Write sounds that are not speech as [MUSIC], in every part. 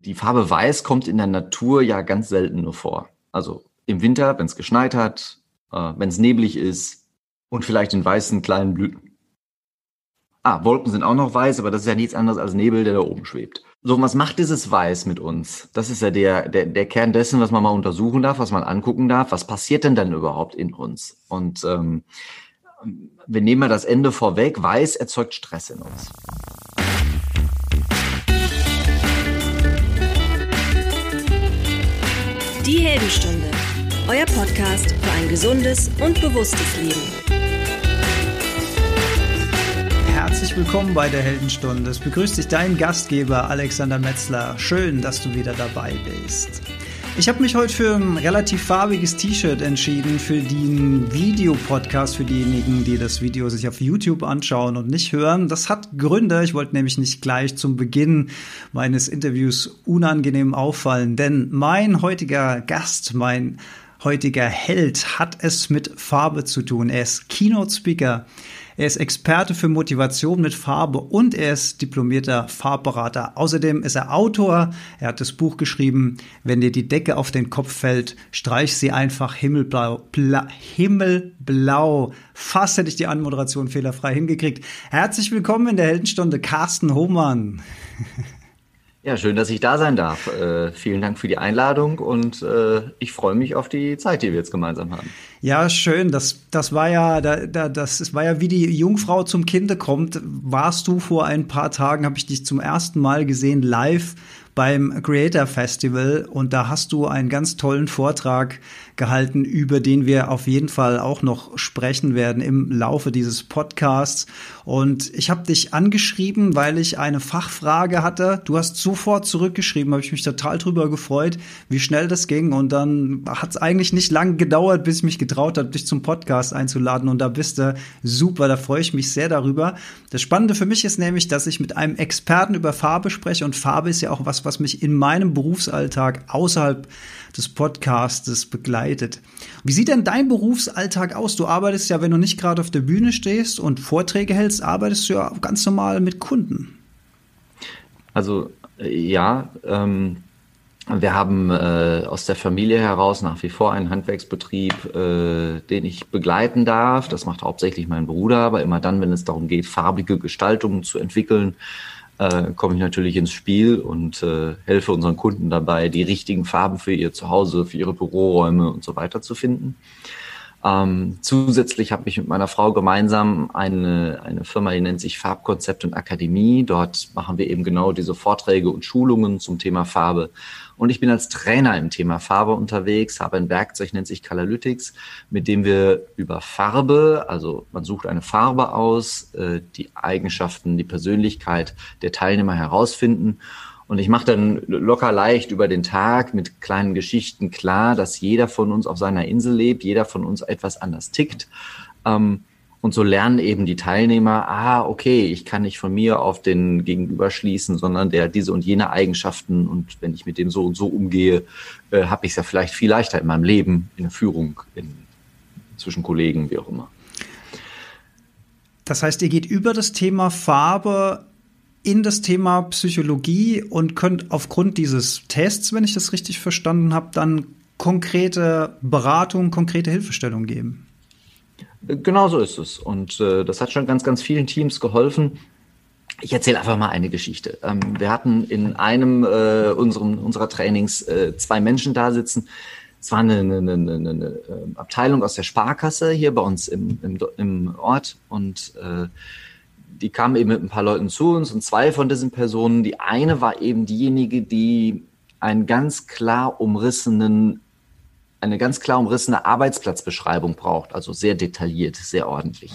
Die Farbe Weiß kommt in der Natur ja ganz selten nur vor. Also im Winter, wenn es geschneit hat, äh, wenn es neblig ist und vielleicht in weißen kleinen Blüten. Ah, Wolken sind auch noch weiß, aber das ist ja nichts anderes als Nebel, der da oben schwebt. So, was macht dieses Weiß mit uns? Das ist ja der, der, der Kern dessen, was man mal untersuchen darf, was man angucken darf. Was passiert denn dann überhaupt in uns? Und ähm, wir nehmen mal das Ende vorweg. Weiß erzeugt Stress in uns. Die Heldenstunde, euer Podcast für ein gesundes und bewusstes Leben. Herzlich willkommen bei der Heldenstunde. Es begrüßt dich dein Gastgeber Alexander Metzler. Schön, dass du wieder dabei bist. Ich habe mich heute für ein relativ farbiges T-Shirt entschieden für den Videopodcast für diejenigen, die das Video sich auf YouTube anschauen und nicht hören. Das hat Gründe. Ich wollte nämlich nicht gleich zum Beginn meines Interviews unangenehm auffallen, denn mein heutiger Gast, mein heutiger Held hat es mit Farbe zu tun. Er ist Keynote Speaker. Er ist Experte für Motivation mit Farbe und er ist diplomierter Farbberater. Außerdem ist er Autor. Er hat das Buch geschrieben, wenn dir die Decke auf den Kopf fällt, streich sie einfach himmelblau. Bla, himmelblau. Fast hätte ich die Anmoderation fehlerfrei hingekriegt. Herzlich willkommen in der Heldenstunde, Carsten Hohmann. [LAUGHS] Ja, schön, dass ich da sein darf. Äh, vielen Dank für die Einladung und äh, ich freue mich auf die Zeit, die wir jetzt gemeinsam haben. Ja, schön. Das, das war ja, da, da, das war ja wie die Jungfrau zum Kinde kommt. Warst du vor ein paar Tagen, habe ich dich zum ersten Mal gesehen live beim Creator Festival und da hast du einen ganz tollen Vortrag gehalten, über den wir auf jeden Fall auch noch sprechen werden im Laufe dieses Podcasts. Und ich habe dich angeschrieben, weil ich eine Fachfrage hatte. Du hast sofort zurückgeschrieben, habe ich mich total drüber gefreut, wie schnell das ging. Und dann hat es eigentlich nicht lange gedauert, bis ich mich getraut habe, dich zum Podcast einzuladen. Und da bist du super, da freue ich mich sehr darüber. Das Spannende für mich ist nämlich, dass ich mit einem Experten über Farbe spreche. Und Farbe ist ja auch was, was mich in meinem Berufsalltag außerhalb des Podcastes begleitet. Wie sieht denn dein Berufsalltag aus? Du arbeitest ja, wenn du nicht gerade auf der Bühne stehst und Vorträge hältst, arbeitest du ja ganz normal mit Kunden. Also ja, ähm, wir haben äh, aus der Familie heraus nach wie vor einen Handwerksbetrieb, äh, den ich begleiten darf. Das macht hauptsächlich mein Bruder, aber immer dann, wenn es darum geht, farbige Gestaltungen zu entwickeln, äh, komme ich natürlich ins Spiel und äh, helfe unseren Kunden dabei, die richtigen Farben für ihr Zuhause, für ihre Büroräume und so weiter zu finden. Ähm, zusätzlich habe ich mit meiner Frau gemeinsam eine, eine Firma, die nennt sich Farbkonzept und Akademie. Dort machen wir eben genau diese Vorträge und Schulungen zum Thema Farbe und ich bin als Trainer im Thema Farbe unterwegs, habe ein Werkzeug, nennt sich Colorlytics, mit dem wir über Farbe, also man sucht eine Farbe aus, äh, die Eigenschaften, die Persönlichkeit der Teilnehmer herausfinden. Und ich mache dann locker leicht über den Tag mit kleinen Geschichten klar, dass jeder von uns auf seiner Insel lebt, jeder von uns etwas anders tickt. Ähm, und so lernen eben die Teilnehmer, ah, okay, ich kann nicht von mir auf den Gegenüber schließen, sondern der diese und jene Eigenschaften und wenn ich mit dem so und so umgehe, äh, habe ich es ja vielleicht viel leichter in meinem Leben, in der Führung, in, zwischen Kollegen, wie auch immer. Das heißt, ihr geht über das Thema Farbe in das Thema Psychologie und könnt aufgrund dieses Tests, wenn ich das richtig verstanden habe, dann konkrete Beratung, konkrete Hilfestellung geben. Genau so ist es. Und äh, das hat schon ganz, ganz vielen Teams geholfen. Ich erzähle einfach mal eine Geschichte. Ähm, wir hatten in einem äh, unserem, unserer Trainings äh, zwei Menschen da sitzen. Es war eine, eine, eine, eine ähm, Abteilung aus der Sparkasse hier bei uns im, im, im Ort und äh, die kamen eben mit ein paar Leuten zu uns und zwei von diesen Personen, die eine war eben diejenige, die einen ganz klar umrissenen eine ganz klar umrissene Arbeitsplatzbeschreibung braucht, also sehr detailliert, sehr ordentlich.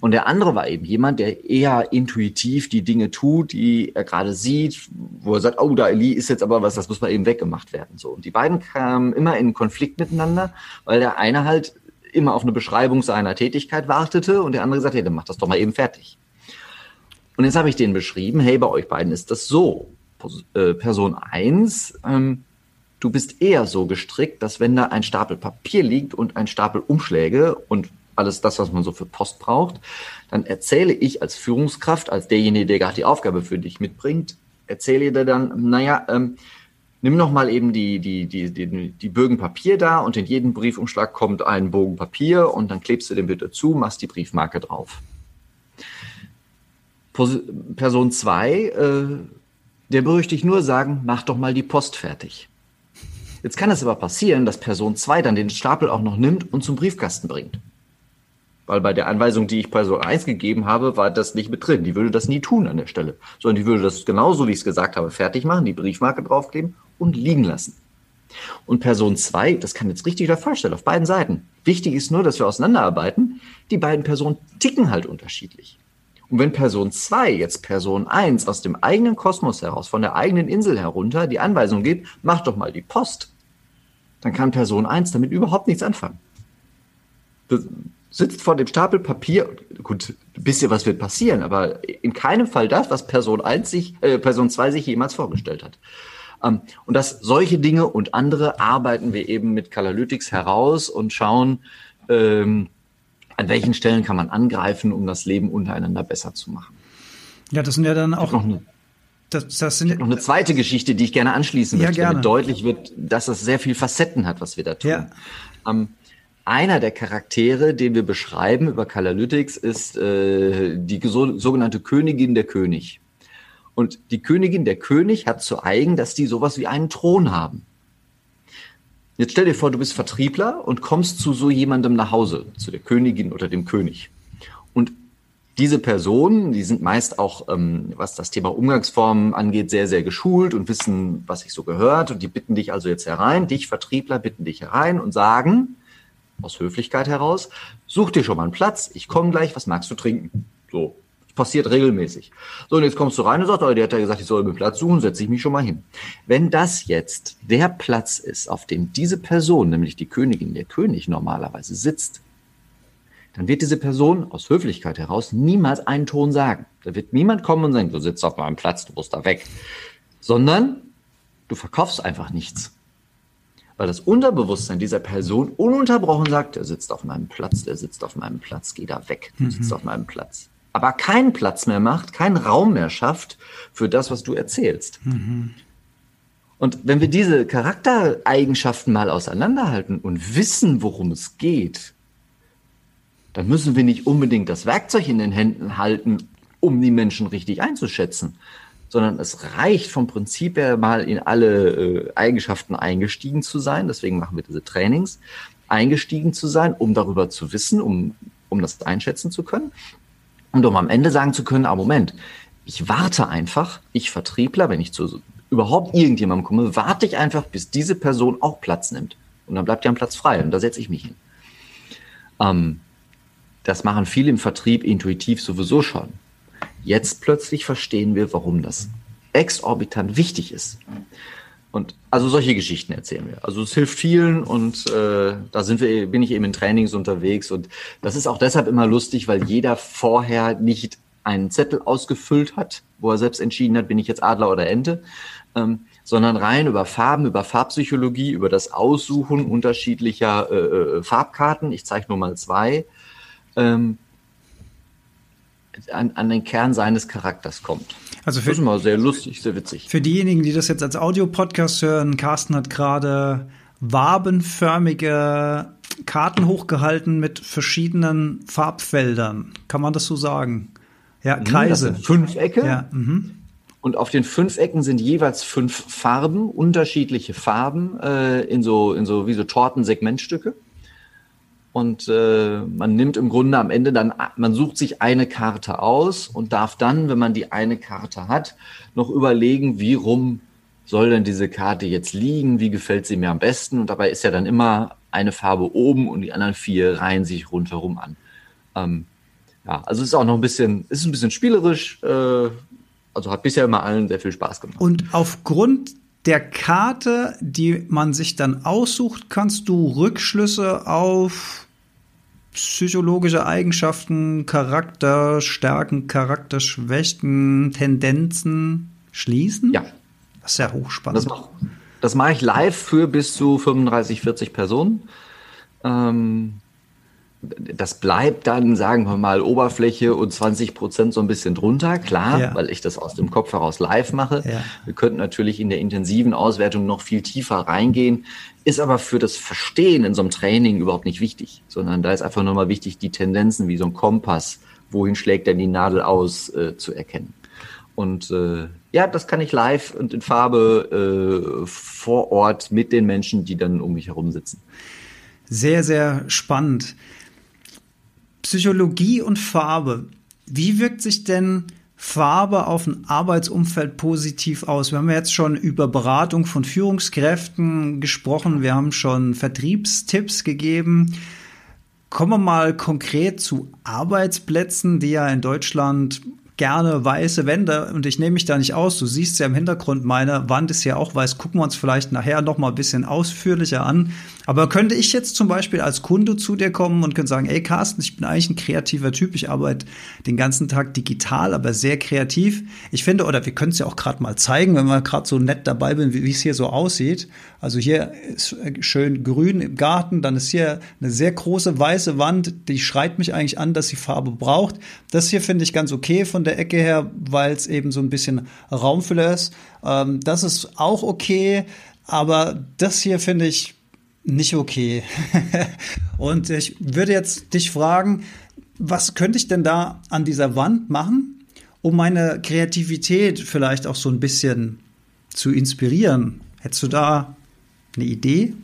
Und der andere war eben jemand, der eher intuitiv die Dinge tut, die er gerade sieht, wo er sagt, oh, da ist jetzt aber was, das muss mal eben weggemacht werden. So. Und die beiden kamen immer in Konflikt miteinander, weil der eine halt immer auf eine Beschreibung seiner Tätigkeit wartete und der andere gesagt, hey, dann mach das doch mal eben fertig. Und jetzt habe ich den beschrieben, hey, bei euch beiden ist das so. Äh, Person eins ähm, Du bist eher so gestrickt, dass wenn da ein Stapel Papier liegt und ein Stapel Umschläge und alles das, was man so für Post braucht, dann erzähle ich als Führungskraft, als derjenige, der gerade die Aufgabe für dich mitbringt, erzähle dir dann, naja, ähm, nimm noch mal eben die, die, die, die, die Bögen Papier da und in jeden Briefumschlag kommt ein Bogen Papier und dann klebst du den bitte zu, machst die Briefmarke drauf. Person zwei, äh, der ich nur sagen, mach doch mal die Post fertig. Jetzt kann es aber passieren, dass Person zwei dann den Stapel auch noch nimmt und zum Briefkasten bringt. Weil bei der Anweisung, die ich Person 1 gegeben habe, war das nicht mit drin. Die würde das nie tun an der Stelle. Sondern die würde das genauso, wie ich es gesagt habe, fertig machen, die Briefmarke draufkleben und liegen lassen. Und Person 2, das kann jetzt richtig oder falsch sein, auf beiden Seiten. Wichtig ist nur, dass wir auseinanderarbeiten. Die beiden Personen ticken halt unterschiedlich. Und wenn Person 2 jetzt Person 1 aus dem eigenen Kosmos heraus, von der eigenen Insel herunter, die Anweisung gibt, mach doch mal die Post, dann kann Person 1 damit überhaupt nichts anfangen. Das sitzt vor dem Stapel Papier, gut, ein bisschen was wird passieren, aber in keinem Fall das, was Person 1 sich, äh, Person 2 sich jemals vorgestellt hat. Ähm, und dass solche Dinge und andere arbeiten wir eben mit Kalalytics heraus und schauen, ähm, an welchen Stellen kann man angreifen, um das Leben untereinander besser zu machen. Ja, das sind ja dann auch. Noch eine, das, das sind noch eine zweite Geschichte, die ich gerne anschließen möchte, ja, damit deutlich wird, dass es sehr viel Facetten hat, was wir da tun. Ja. Ähm, einer der Charaktere, den wir beschreiben über Kalalytics, ist äh, die so, sogenannte Königin der König. Und die Königin der König hat zu eigen, dass die sowas wie einen Thron haben. Jetzt stell dir vor, du bist Vertriebler und kommst zu so jemandem nach Hause, zu der Königin oder dem König. Diese Personen, die sind meist auch, ähm, was das Thema Umgangsformen angeht, sehr, sehr geschult und wissen, was sich so gehört. Und die bitten dich also jetzt herein, dich Vertriebler bitten dich herein und sagen, aus Höflichkeit heraus, such dir schon mal einen Platz, ich komme gleich, was magst du trinken? So, passiert regelmäßig. So, und jetzt kommst du rein und sagst, oh, der hat ja gesagt, ich soll mir Platz suchen, setze ich mich schon mal hin. Wenn das jetzt der Platz ist, auf dem diese Person, nämlich die Königin, der König normalerweise sitzt, dann wird diese Person aus Höflichkeit heraus niemals einen Ton sagen. Da wird niemand kommen und sagen, du sitzt auf meinem Platz, du musst da weg. Sondern du verkaufst einfach nichts. Weil das Unterbewusstsein dieser Person ununterbrochen sagt, der sitzt auf meinem Platz, der sitzt auf meinem Platz, geh da weg, du sitzt mhm. auf meinem Platz aber keinen Platz mehr macht, keinen Raum mehr schafft für das, was du erzählst. Mhm. Und wenn wir diese Charaktereigenschaften mal auseinanderhalten und wissen, worum es geht, dann müssen wir nicht unbedingt das Werkzeug in den Händen halten, um die Menschen richtig einzuschätzen, sondern es reicht vom Prinzip her mal in alle äh, Eigenschaften eingestiegen zu sein. Deswegen machen wir diese Trainings, eingestiegen zu sein, um darüber zu wissen, um, um das einschätzen zu können und um am Ende sagen zu können, ah Moment, ich warte einfach, ich Vertriebler, wenn ich zu überhaupt irgendjemandem komme, warte ich einfach, bis diese Person auch Platz nimmt. Und dann bleibt ja ein Platz frei und da setze ich mich hin. Ähm, das machen viele im Vertrieb intuitiv sowieso schon. Jetzt plötzlich verstehen wir, warum das exorbitant wichtig ist. Und also solche Geschichten erzählen wir. Also es hilft vielen und äh, da sind wir, bin ich eben in Trainings unterwegs und das ist auch deshalb immer lustig, weil jeder vorher nicht einen Zettel ausgefüllt hat, wo er selbst entschieden hat, bin ich jetzt Adler oder Ente, ähm, sondern rein über Farben, über Farbpsychologie, über das Aussuchen unterschiedlicher äh, äh Farbkarten. Ich zeige nur mal zwei. Ähm, an, an den Kern seines Charakters kommt. Also für, das ist mal sehr lustig, sehr witzig. Für diejenigen, die das jetzt als Audiopodcast hören, Carsten hat gerade wabenförmige Karten hochgehalten mit verschiedenen Farbfeldern. Kann man das so sagen? Ja, mhm, Kreise. Das fünf Ecke. Ja, mhm. Und auf den fünf Ecken sind jeweils fünf Farben, unterschiedliche Farben, äh, in so, in so, wie so Tortensegmentstücke. Und äh, man nimmt im Grunde am Ende dann, man sucht sich eine Karte aus und darf dann, wenn man die eine Karte hat, noch überlegen, wie rum soll denn diese Karte jetzt liegen, wie gefällt sie mir am besten. Und dabei ist ja dann immer eine Farbe oben und die anderen vier reihen sich rundherum an. Ähm, ja, also es ist auch noch ein bisschen, ist ein bisschen spielerisch, äh, also hat bisher immer allen sehr viel Spaß gemacht. Und aufgrund der Karte, die man sich dann aussucht, kannst du Rückschlüsse auf psychologische Eigenschaften, Charakterstärken, Charakterschwächen, Tendenzen schließen? Ja. Das ist ja hochspannend. Das mache das mach ich live für bis zu 35, 40 Personen. Ähm, das bleibt dann, sagen wir mal, Oberfläche und 20 Prozent so ein bisschen drunter, klar, Ja. weil ich das aus dem Kopf heraus live mache. Ja. Wir könnten natürlich in der intensiven Auswertung noch viel tiefer reingehen, ist aber für das Verstehen in so einem Training überhaupt nicht wichtig, sondern da ist einfach nur mal wichtig, die Tendenzen wie so ein Kompass, wohin schlägt denn die Nadel aus, äh, zu erkennen. Und äh, ja, das kann ich live und in Farbe äh, vor Ort mit den Menschen, die dann um mich herum sitzen. Sehr, sehr spannend. Psychologie und Farbe. Wie wirkt sich denn Farbe auf ein Arbeitsumfeld positiv aus? Wir haben ja jetzt schon über Beratung von Führungskräften gesprochen. Wir haben schon Vertriebstipps gegeben. Kommen wir mal konkret zu Arbeitsplätzen, die ja in Deutschland gerne weiße Wände und ich nehme mich da nicht aus. Du siehst ja im Hintergrund, meine Wand ist ja auch weiß. Gucken wir uns vielleicht nachher noch mal ein bisschen ausführlicher an. Aber könnte ich jetzt zum Beispiel als Kunde zu dir kommen und könnte sagen, ey Carsten, ich bin eigentlich ein kreativer Typ. Ich arbeite den ganzen Tag digital, aber sehr kreativ. Ich finde, oder wir können es ja auch gerade mal zeigen, wenn wir gerade so nett dabei sind, wie es hier so aussieht. Also hier ist schön grün im Garten, dann ist hier eine sehr große weiße Wand, die schreit mich eigentlich an, dass sie Farbe braucht. Das hier finde ich ganz okay von der Ecke her, weil es eben so ein bisschen Raumfüller ist. Ähm, das ist auch okay, aber das hier finde ich nicht okay. [LAUGHS] Und ich würde jetzt dich fragen, was könnte ich denn da an dieser Wand machen, um meine Kreativität vielleicht auch so ein bisschen zu inspirieren? Hättest du da eine Idee?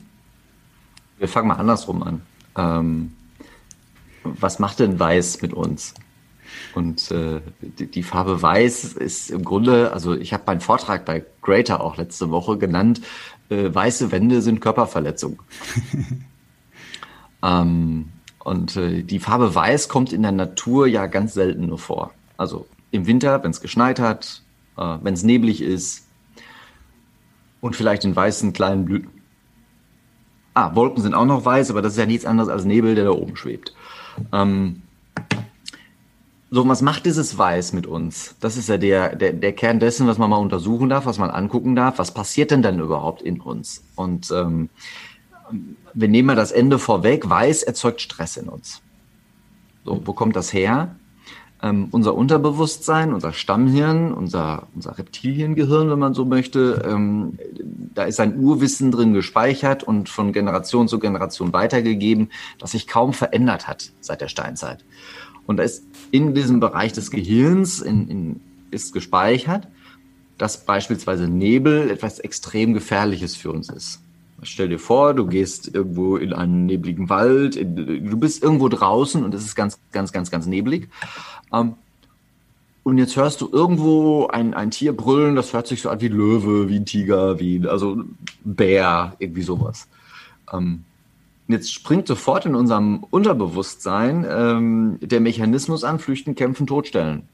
Wir fangen mal andersrum an. Ähm, was macht denn Weiß mit uns? Und äh, die, die Farbe Weiß ist im Grunde, also ich habe meinen Vortrag bei Greater auch letzte Woche genannt, äh, weiße Wände sind Körperverletzung. [LAUGHS] ähm, und äh, die Farbe Weiß kommt in der Natur ja ganz selten nur vor. Also im Winter, wenn es geschneit hat, äh, wenn es neblig ist und vielleicht in weißen kleinen Blüten. Ah, Wolken sind auch noch weiß, aber das ist ja nichts anderes als Nebel, der da oben schwebt. Ähm, so, was macht dieses Weiß mit uns? Das ist ja der, der, der Kern dessen, was man mal untersuchen darf, was man angucken darf. Was passiert denn dann überhaupt in uns? Und ähm, wir nehmen mal das Ende vorweg. Weiß erzeugt Stress in uns. So, wo kommt das her? Ähm, unser Unterbewusstsein, unser Stammhirn, unser, unser Reptiliengehirn, wenn man so möchte, ähm, da ist ein Urwissen drin gespeichert und von Generation zu Generation weitergegeben, das sich kaum verändert hat seit der Steinzeit. Und da ist in diesem Bereich des Gehirns in, in, ist gespeichert, dass beispielsweise Nebel etwas extrem Gefährliches für uns ist. Stell dir vor, du gehst irgendwo in einen nebligen Wald, in, du bist irgendwo draußen und es ist ganz, ganz, ganz, ganz neblig. Ähm, und jetzt hörst du irgendwo ein, ein Tier brüllen, das hört sich so an wie Löwe, wie ein Tiger, wie also Bär, irgendwie sowas. Ähm, jetzt springt sofort in unserem Unterbewusstsein ähm, der Mechanismus an, flüchten, kämpfen, totstellen.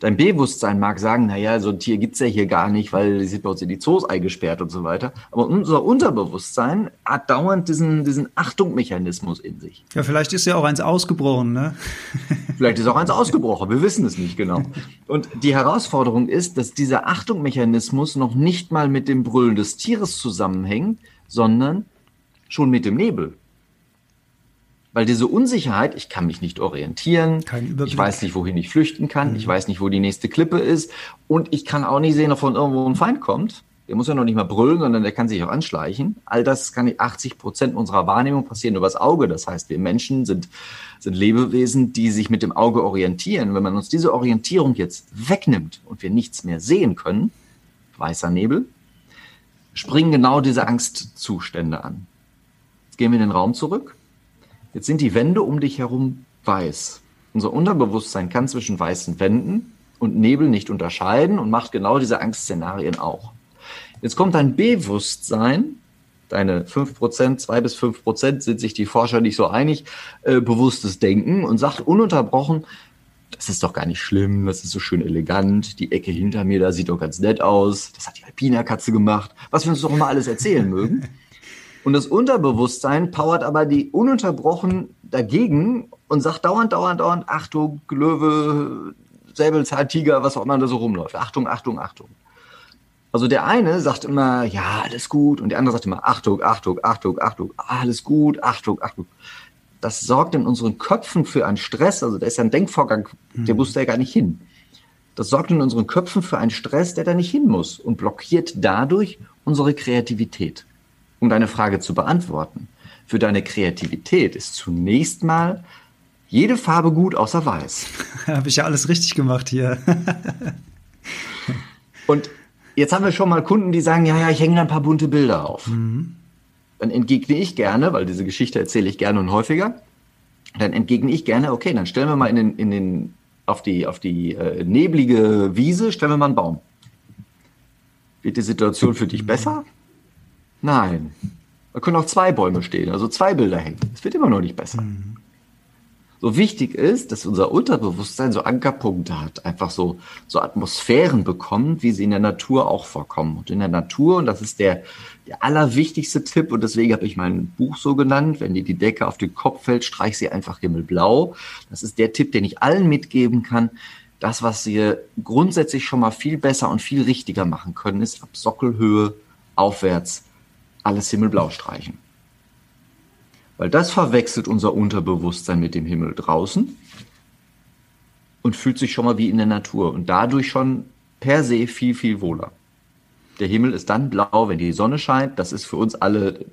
Dein Bewusstsein mag sagen, naja, so ein Tier gibt's ja hier gar nicht, weil die sind bei uns in die Zoos eingesperrt und so weiter. Aber unser Unterbewusstsein hat dauernd diesen, diesen Achtungsmechanismus in sich. Ja, vielleicht ist ja auch eins ausgebrochen, ne? [LAUGHS] Vielleicht ist auch eins ausgebrochen, wir wissen es nicht genau. Und die Herausforderung ist, dass dieser Achtungsmechanismus noch nicht mal mit dem Brüllen des Tieres zusammenhängt, sondern schon mit dem Nebel. Weil diese Unsicherheit, ich kann mich nicht orientieren, ich weiß nicht, wohin ich flüchten kann, ich weiß nicht, wo die nächste Klippe ist und ich kann auch nicht sehen, ob von irgendwo ein Feind kommt. Der muss ja noch nicht mal brüllen, sondern der kann sich auch anschleichen. All das kann 80 Prozent unserer Wahrnehmung passieren übers Auge. Das heißt, wir Menschen sind, sind Lebewesen, die sich mit dem Auge orientieren. Wenn man uns diese Orientierung jetzt wegnimmt und wir nichts mehr sehen können, weißer Nebel, springen genau diese Angstzustände an. Jetzt gehen wir in den Raum zurück. Jetzt sind die Wände um dich herum weiß. Unser Unterbewusstsein kann zwischen weißen Wänden und Nebel nicht unterscheiden und macht genau diese Angstszenarien auch. Jetzt kommt dein Bewusstsein, deine 5%, 2 bis 5% sind sich die Forscher nicht so einig, äh, bewusstes Denken und sagt ununterbrochen, das ist doch gar nicht schlimm, das ist so schön elegant, die Ecke hinter mir, da sieht doch ganz nett aus, das hat die Alpina-Katze gemacht, was wir uns doch immer alles erzählen mögen. [LAUGHS] Und das Unterbewusstsein powert aber die ununterbrochen dagegen und sagt dauernd, dauernd, dauernd, Achtung, Löwe, Säbelzahntiger, was auch immer da so rumläuft. Achtung, Achtung, Achtung. Also der eine sagt immer, ja, alles gut. Und der andere sagt immer, Achtung, Achtung, Achtung, Achtung, alles gut, Achtung, Achtung. das sorgt in unseren Köpfen für einen Stress. Also da ist ja ein Denkvorgang, der muss da ja gar nicht hin. Das sorgt in unseren Köpfen für einen Stress, der da nicht hin muss und blockiert dadurch unsere Kreativität. Um deine Frage zu beantworten, für deine Kreativität ist zunächst mal jede Farbe gut außer weiß. [LAUGHS] Habe ich ja alles richtig gemacht hier. [LAUGHS] und jetzt haben wir schon mal Kunden, die sagen, ja, ja, ich hänge da ein paar bunte Bilder auf. Mhm. Dann entgegne ich gerne, weil diese Geschichte erzähle ich gerne und häufiger, dann entgegne ich gerne, okay, dann stellen wir mal in den, in den, auf die, auf die äh, neblige Wiese, stellen wir mal einen Baum. Wird die Situation für dich besser? Nein. Da können auch zwei Bäume stehen, also zwei Bilder hängen. Es wird immer noch nicht besser. Mhm so wichtig ist, dass unser Unterbewusstsein so Ankerpunkte hat, einfach so, so Atmosphären bekommt, wie sie in der Natur auch vorkommen. Und in der Natur, und das ist der, der allerwichtigste Tipp, und deswegen habe ich mein Buch so genannt, wenn dir die Decke auf den Kopf fällt, streich sie einfach himmelblau. Das ist der Tipp, den ich allen mitgeben kann. Das, was wir grundsätzlich schon mal viel besser und viel richtiger machen können, ist ab Sockelhöhe aufwärts alles himmelblau streichen. Weil das verwechselt unser Unterbewusstsein mit dem Himmel draußen und fühlt sich schon mal wie in der Natur und dadurch schon per se viel, viel wohler. Der Himmel ist dann blau, wenn die Sonne scheint. Das ist für uns alle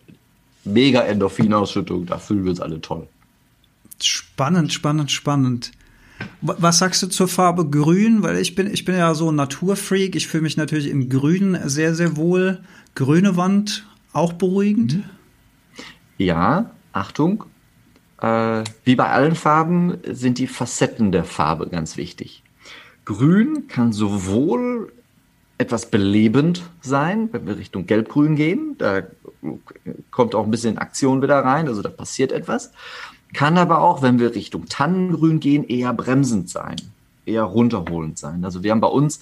mega Endorphinausschüttung. Da fühlen wir uns alle toll. Spannend, spannend, spannend. Was sagst du zur Farbe Grün? Weil ich bin, ich bin ja so ein Naturfreak. Ich fühle mich natürlich in Grün sehr, sehr wohl. Grüne Wand auch beruhigend? Ja, Achtung, äh, wie bei allen Farben sind die Facetten der Farbe ganz wichtig. Grün kann sowohl etwas belebend sein, wenn wir Richtung Gelbgrün gehen. Da kommt auch ein bisschen Aktion wieder rein, also da passiert etwas. Kann aber auch, wenn wir Richtung Tannengrün gehen, eher bremsend sein, eher runterholend sein. Also wir haben bei uns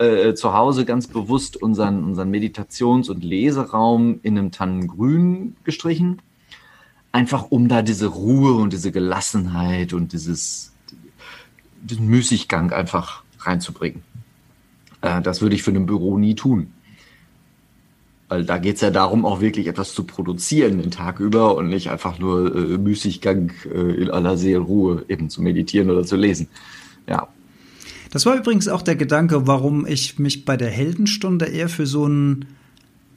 äh, zu Hause ganz bewusst unseren, unseren Meditations- und Leseraum in einem Tannengrün gestrichen einfach um da diese Ruhe und diese Gelassenheit und dieses, diesen Müßiggang einfach reinzubringen. Äh, das würde ich für ein Büro nie tun. Weil da geht es ja darum, auch wirklich etwas zu produzieren den Tag über und nicht einfach nur äh, Müßiggang äh, in aller Seelenruhe eben zu meditieren oder zu lesen. Ja. Das war übrigens auch der Gedanke, warum ich mich bei der Heldenstunde eher für so ein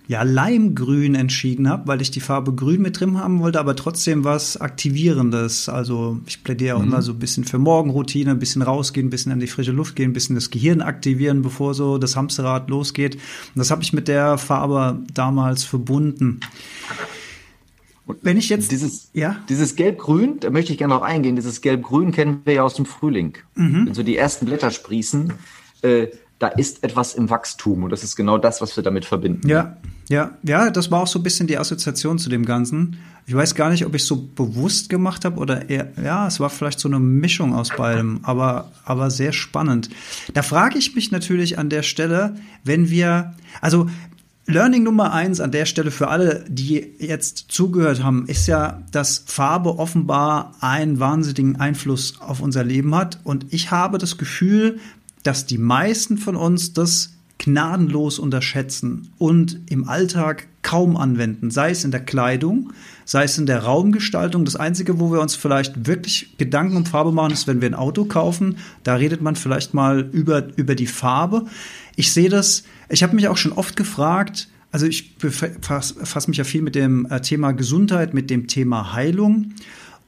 ja, Leimgrün entschieden habe, weil ich die Farbe Grün mit drin haben wollte, aber trotzdem was Aktivierendes. Also ich plädiere auch mhm. immer so ein bisschen für Morgenroutine, ein bisschen rausgehen, ein bisschen an die frische Luft gehen, ein bisschen das Gehirn aktivieren, bevor so das Hamsterrad losgeht. Und das habe ich mit der Farbe damals verbunden. Und wenn ich jetzt dieses, ja? dieses Gelb-Grün, da möchte ich gerne noch eingehen. Dieses Gelb-Grün kennen wir ja aus dem Frühling. Mhm. Wenn so die ersten Blätter sprießen, äh, da ist etwas im Wachstum und das ist genau das, was wir damit verbinden. Ja, ja, ja, das war auch so ein bisschen die Assoziation zu dem Ganzen. Ich weiß gar nicht, ob ich so bewusst gemacht habe oder eher, ja, es war vielleicht so eine Mischung aus beidem, aber, aber sehr spannend. Da frage ich mich natürlich an der Stelle, wenn wir, also Learning Nummer eins an der Stelle für alle, die jetzt zugehört haben, ist ja, dass Farbe offenbar einen wahnsinnigen Einfluss auf unser Leben hat. Und ich habe das Gefühl, dass die meisten von uns das gnadenlos unterschätzen und im Alltag kaum anwenden, sei es in der Kleidung, sei es in der Raumgestaltung. Das Einzige, wo wir uns vielleicht wirklich Gedanken um Farbe machen, ist, wenn wir ein Auto kaufen. Da redet man vielleicht mal über, über die Farbe. Ich sehe das, ich habe mich auch schon oft gefragt, also ich befasse fass mich ja viel mit dem äh, Thema Gesundheit, mit dem Thema Heilung.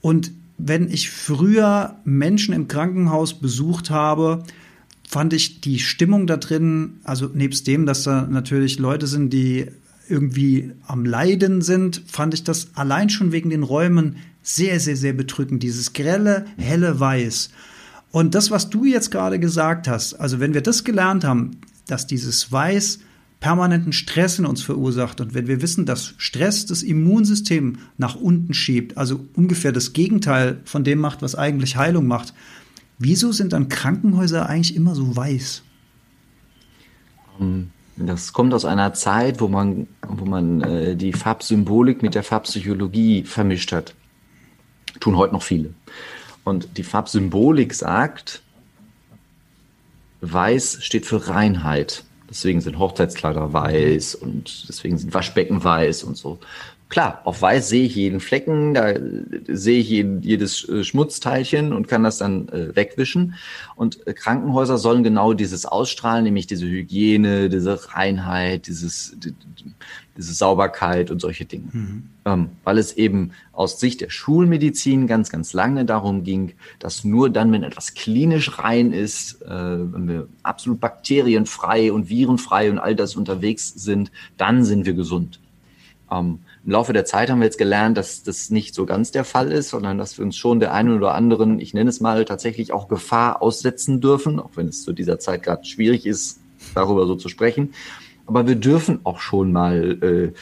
Und wenn ich früher Menschen im Krankenhaus besucht habe, fand ich die Stimmung da drin, also nebst dem, dass da natürlich Leute sind, die irgendwie am Leiden sind, fand ich das allein schon wegen den Räumen sehr, sehr, sehr bedrückend. Dieses grelle, helle Weiß. Und das, was du jetzt gerade gesagt hast, also wenn wir das gelernt haben, dass dieses Weiß permanenten Stress in uns verursacht und wenn wir wissen, dass Stress das Immunsystem nach unten schiebt, also ungefähr das Gegenteil von dem macht, was eigentlich Heilung macht, Wieso sind dann Krankenhäuser eigentlich immer so weiß? Ähm, das kommt aus einer Zeit, wo man, wo man äh, die Farbsymbolik mit der Farbpsychologie vermischt hat. Tun heute noch viele. Und die Farbsymbolik sagt, weiß steht für Reinheit. Deswegen sind Hochzeitskleider weiß und deswegen sind Waschbecken weiß und so. Klar, auf weiß sehe ich jeden Flecken, da sehe ich jeden, jedes äh, Schmutzteilchen und kann das dann äh, wegwischen. Und äh, Krankenhäuser sollen genau dieses ausstrahlen, nämlich diese Hygiene, diese Reinheit, dieses, die, diese Sauberkeit und solche Dinge. Mhm. Ähm, weil es eben aus Sicht der Schulmedizin ganz, ganz lange darum ging, dass nur dann, wenn etwas klinisch rein ist, äh, wenn wir absolut bakterienfrei und virenfrei und all das unterwegs sind, dann sind wir gesund. Ähm, Im Laufe der Zeit haben wir jetzt gelernt, dass das nicht so ganz der Fall ist, sondern dass wir uns schon der einen oder anderen, ich nenne es mal, tatsächlich auch Gefahr aussetzen dürfen, auch wenn es zu dieser Zeit gerade schwierig ist, darüber so zu sprechen. Aber wir dürfen auch schon mal,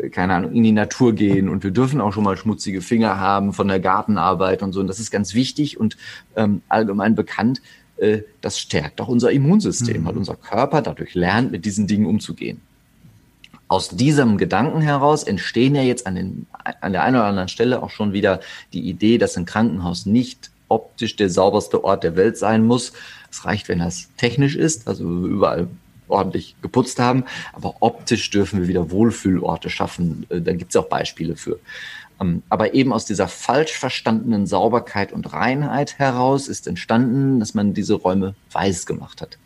äh, keine Ahnung, in die Natur gehen und wir dürfen auch schon mal schmutzige Finger haben von der Gartenarbeit und so. Und das ist ganz wichtig und ähm, allgemein bekannt. Äh, das stärkt auch unser Immunsystem, mhm. weil unser Körper dadurch lernt, mit diesen Dingen umzugehen aus diesem Gedanken heraus entstehen ja jetzt an, den, an der einen oder anderen Stelle auch schon wieder die Idee, dass ein Krankenhaus nicht optisch der sauberste Ort der Welt sein muss. Es reicht, wenn das technisch ist, also überall ordentlich geputzt haben, aber optisch dürfen wir wieder Wohlfühlorte schaffen. Äh, da gibt es auch Beispiele für. Ähm, aber eben aus dieser falsch verstandenen Sauberkeit und Reinheit heraus ist entstanden, dass man diese Räume weiß gemacht hat.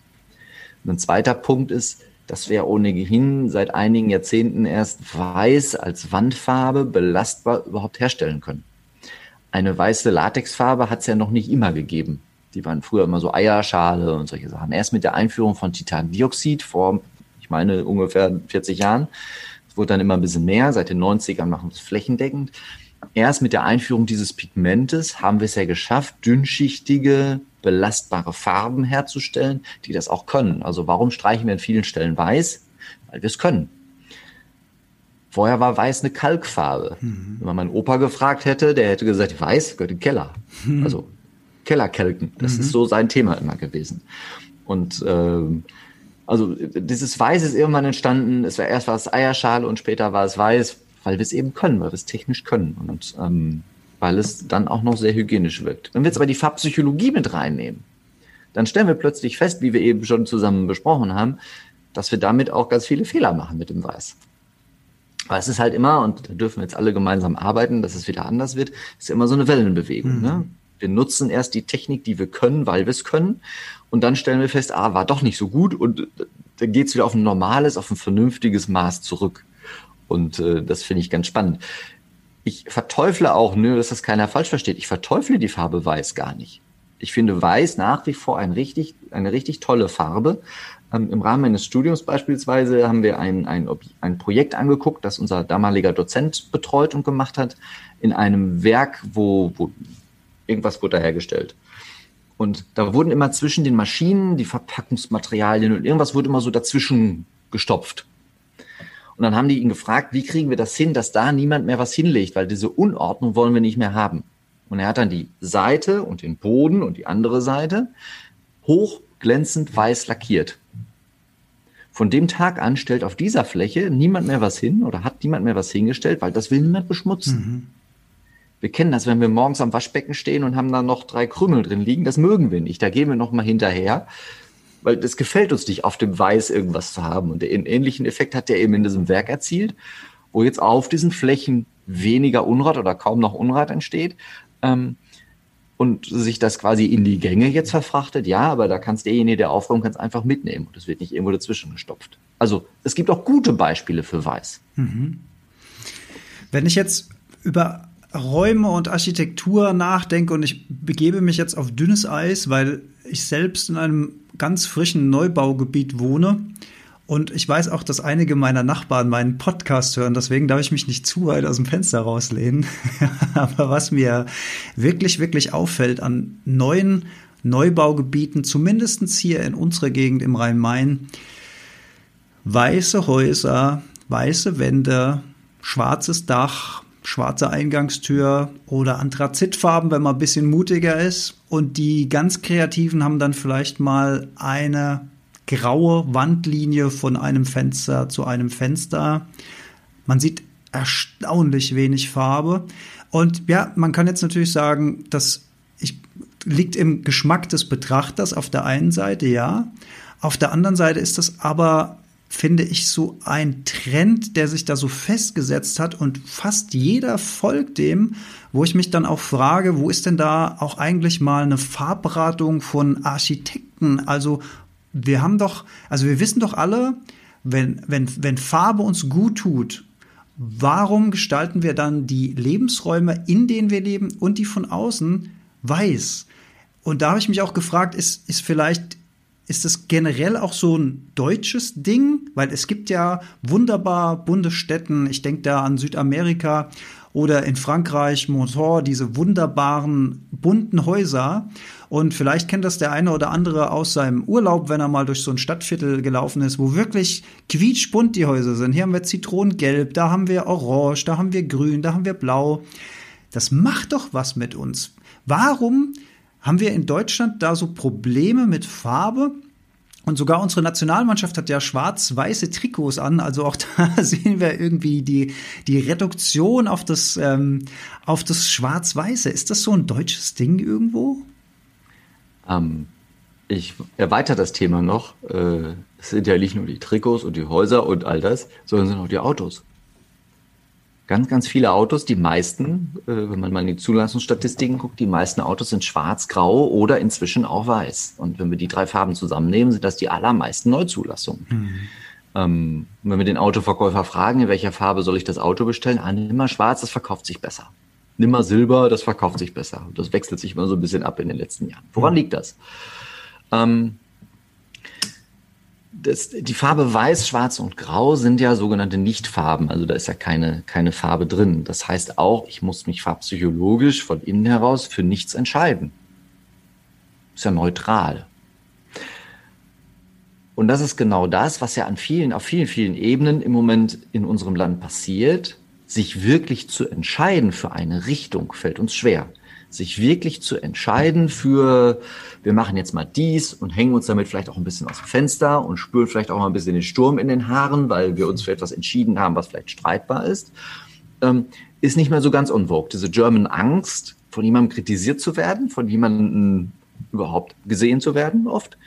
Und ein zweiter Punkt ist, dass wir ohnehin seit einigen Jahrzehnten erst weiß als Wandfarbe belastbar überhaupt herstellen können. Eine weiße Latexfarbe hat es ja noch nicht immer gegeben. Die waren früher immer so Eierschale und solche Sachen. Erst mit der Einführung von Titandioxid vor, ich meine, ungefähr 40 Jahren. Es wurde dann immer ein bisschen mehr. Seit den 90ern machen wir es flächendeckend. Erst mit der Einführung dieses Pigmentes haben wir es ja geschafft, dünnschichtige belastbare Farben herzustellen, die das auch können. Also warum streichen wir an vielen Stellen weiß? Weil wir es können. Vorher war weiß eine Kalkfarbe. Mhm. Wenn man meinen Opa gefragt hätte, der hätte gesagt, weiß gehört in den Keller. Mhm. Also Kellerkelken. Das mhm. ist so sein Thema immer gewesen. Und ähm, also dieses Weiß ist irgendwann entstanden. Es war erst war es Eierschale und später war es Weiß, weil wir es eben können, weil wir es technisch können. Und ähm, weil es dann auch noch sehr hygienisch wirkt. Wenn wir jetzt aber die Farbpsychologie mit reinnehmen, dann stellen wir plötzlich fest, wie wir eben schon zusammen besprochen haben, dass wir damit auch ganz viele Fehler machen mit dem Weiß. Weil es ist halt immer, und da dürfen wir jetzt alle gemeinsam arbeiten, dass es wieder anders wird, ist ja immer so eine Wellenbewegung. Mhm. Ne? Wir nutzen erst die Technik, die wir können, weil wir es können. Und dann stellen wir fest, ah, war doch nicht so gut. Und dann geht es wieder auf ein normales, auf ein vernünftiges Maß zurück. Und äh, das finde ich ganz spannend ich verteufle auch, nur dass das keiner falsch versteht, ich verteufle die Farbe Weiß gar nicht. Ich finde Weiß nach wie vor ein richtig, eine richtig tolle Farbe. Ähm, Im Rahmen meines Studiums beispielsweise haben wir ein, ein, ein Projekt angeguckt, das unser damaliger Dozent betreut und gemacht hat, in einem Werk, wo, wo irgendwas wurde hergestellt. Und da wurden immer zwischen den Maschinen, die Verpackungsmaterialien und irgendwas wurde immer so dazwischen gestopft. Und dann haben die ihn gefragt, wie kriegen wir das hin, dass da niemand mehr was hinlegt, weil diese Unordnung wollen wir nicht mehr haben. Und er hat dann die Seite und den Boden und die andere Seite hochglänzend weiß lackiert. Von dem Tag an stellt auf dieser Fläche niemand mehr was hin oder hat niemand mehr was hingestellt, weil das will niemand beschmutzen. Mhm. Wir kennen das, wenn wir morgens am Waschbecken stehen und haben da noch drei Krümel drin liegen. Das mögen wir nicht. Da gehen wir noch mal hinterher weil das gefällt uns nicht, auf dem Weiß irgendwas zu haben. Und den ähnlichen Effekt hat der eben in diesem Werk erzielt, wo jetzt auf diesen Flächen weniger Unrat oder kaum noch Unrat entsteht. Ähm, und sich das quasi in die Gänge jetzt verfrachtet, ja, aber da kannst derjenige, der aufräumt, kannst einfach mitnehmen und es wird nicht irgendwo dazwischen gestopft. Also es gibt auch gute Beispiele für Weiß. Mhm. Wenn ich jetzt über Räume und Architektur nachdenke und ich begebe mich jetzt auf dünnes Eis, weil ich selbst in einem ganz frischen Neubaugebiet wohne. Und ich weiß auch, dass einige meiner Nachbarn meinen Podcast hören, deswegen darf ich mich nicht zu weit aus dem Fenster rauslehnen. [LAUGHS] Aber was mir wirklich, wirklich auffällt an neuen Neubaugebieten, zumindest hier in unserer Gegend im Rhein-Main, weiße Häuser, weiße Wände, schwarzes Dach, schwarze Eingangstür oder Anthrazitfarben, wenn man ein bisschen mutiger ist. Und die ganz Kreativen haben dann vielleicht mal eine graue Wandlinie von einem Fenster zu einem Fenster. Man sieht erstaunlich wenig Farbe. Und ja, man kann jetzt natürlich sagen, das liegt im Geschmack des Betrachters auf der einen Seite, ja. Auf der anderen Seite ist das aber finde ich, so ein Trend, der sich da so festgesetzt hat und fast jeder folgt dem, wo ich mich dann auch frage, wo ist denn da auch eigentlich mal eine Farbberatung von Architekten? Also wir haben doch, also wir wissen doch alle, wenn, wenn, wenn Farbe uns gut tut, warum gestalten wir dann die Lebensräume, in denen wir leben und die von außen weiß? Und da habe ich mich auch gefragt, ist, ist vielleicht ist es generell auch so ein deutsches Ding? Weil es gibt ja wunderbar bunte. Ich denke da an Südamerika oder in Frankreich, Montor, diese wunderbaren bunten Häuser. Und vielleicht kennt das der eine oder andere aus seinem Urlaub, wenn er mal durch so ein Stadtviertel gelaufen ist, wo wirklich quietschbunt die Häuser sind. Hier haben wir Zitronengelb, da haben wir Orange, da haben wir Grün, da haben wir Blau. Das macht doch was mit uns. Warum haben wir in Deutschland da so Probleme mit Farbe? Und sogar unsere Nationalmannschaft hat ja schwarz-weiße Trikots an. Also auch [LAUGHS] da sehen wir irgendwie die, die Reduktion auf das, ähm, das Schwarz-Weiße. Ist das so ein deutsches Ding irgendwo? Ähm, ich erweitere das Thema noch. Äh, es sind ja nicht nur die Trikots und die Häuser und all das, sondern es sind auch die Autos ganz, ganz viele Autos. Die meisten, äh, wenn man mal in die Zulassungsstatistiken guckt, die meisten Autos sind schwarz, grau oder inzwischen auch weiß. Und wenn wir die drei Farben zusammennehmen, sind das die allermeisten Neuzulassungen. Mhm. Ähm, wenn wir den Autoverkäufer fragen, in welcher Farbe soll ich das Auto bestellen, ah, nimm mal schwarz, das verkauft sich besser. Nimm mal Silber, das verkauft sich besser. Das wechselt sich immer so ein bisschen ab in den letzten Jahren. Woran mhm. liegt das? Ähm, das, die Farbe Weiß, Schwarz und Grau sind ja sogenannte Nichtfarben. Also da ist ja keine, keine Farbe drin. Das heißt auch, ich muss mich farbpsychologisch von innen heraus für nichts entscheiden. Ist ja neutral. Und das ist genau das, was ja an vielen, auf vielen, vielen Ebenen im Moment in unserem Land passiert. Sich wirklich zu entscheiden für eine Richtung fällt uns schwer sich wirklich zu entscheiden für, wir machen jetzt mal dies und hängen uns damit vielleicht auch ein bisschen aus dem Fenster und spüren vielleicht auch mal ein bisschen den Sturm in den Haaren, weil wir uns für etwas entschieden haben, was vielleicht streitbar ist, ähm, ist nicht mehr so ganz unvogue. Diese German Angst, von jemandem kritisiert zu werden, von jemandem überhaupt gesehen zu werden oft,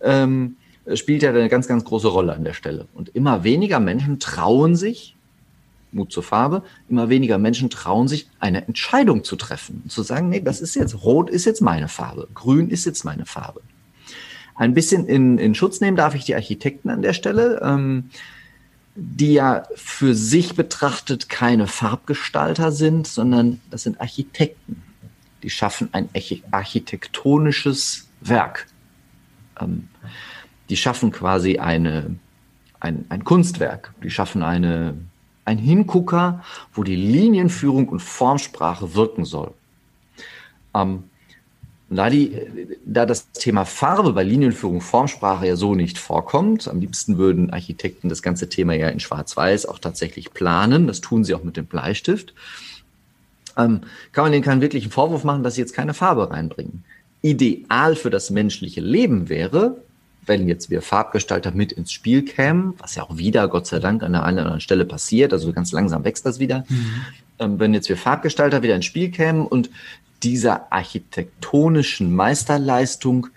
ähm, spielt ja eine ganz, ganz große Rolle an der Stelle. Und immer weniger Menschen trauen sich, Mut zur Farbe, immer weniger Menschen trauen sich, eine Entscheidung zu treffen zu sagen, nee, das ist jetzt, rot ist jetzt meine Farbe, grün ist jetzt meine Farbe. Ein bisschen in, in Schutz nehmen darf ich die Architekten an der Stelle, ähm, die ja für sich betrachtet keine Farbgestalter sind, sondern das sind Architekten. Die schaffen ein architektonisches Werk. Ähm, die schaffen quasi eine, ein, ein Kunstwerk. Die schaffen eine ein Hingucker, wo die Linienführung und Formsprache wirken soll. Ähm, da, die, da das Thema Farbe bei Linienführung, Formsprache ja so nicht vorkommt, am liebsten würden Architekten das ganze Thema ja in Schwarz-Weiß auch tatsächlich planen. Das tun sie auch mit dem Bleistift. Ähm, kann man denen keinen wirklichen Vorwurf machen, dass sie jetzt keine Farbe reinbringen. Ideal für das menschliche Leben wäre, wenn jetzt wir Farbgestalter mit ins Spiel kämen, was ja auch wieder, Gott sei Dank, an der einen oder anderen Stelle passiert, also ganz langsam wächst das wieder, mhm. ähm, wenn jetzt wir Farbgestalter wieder ins Spiel kämen und dieser architektonischen Meisterleistung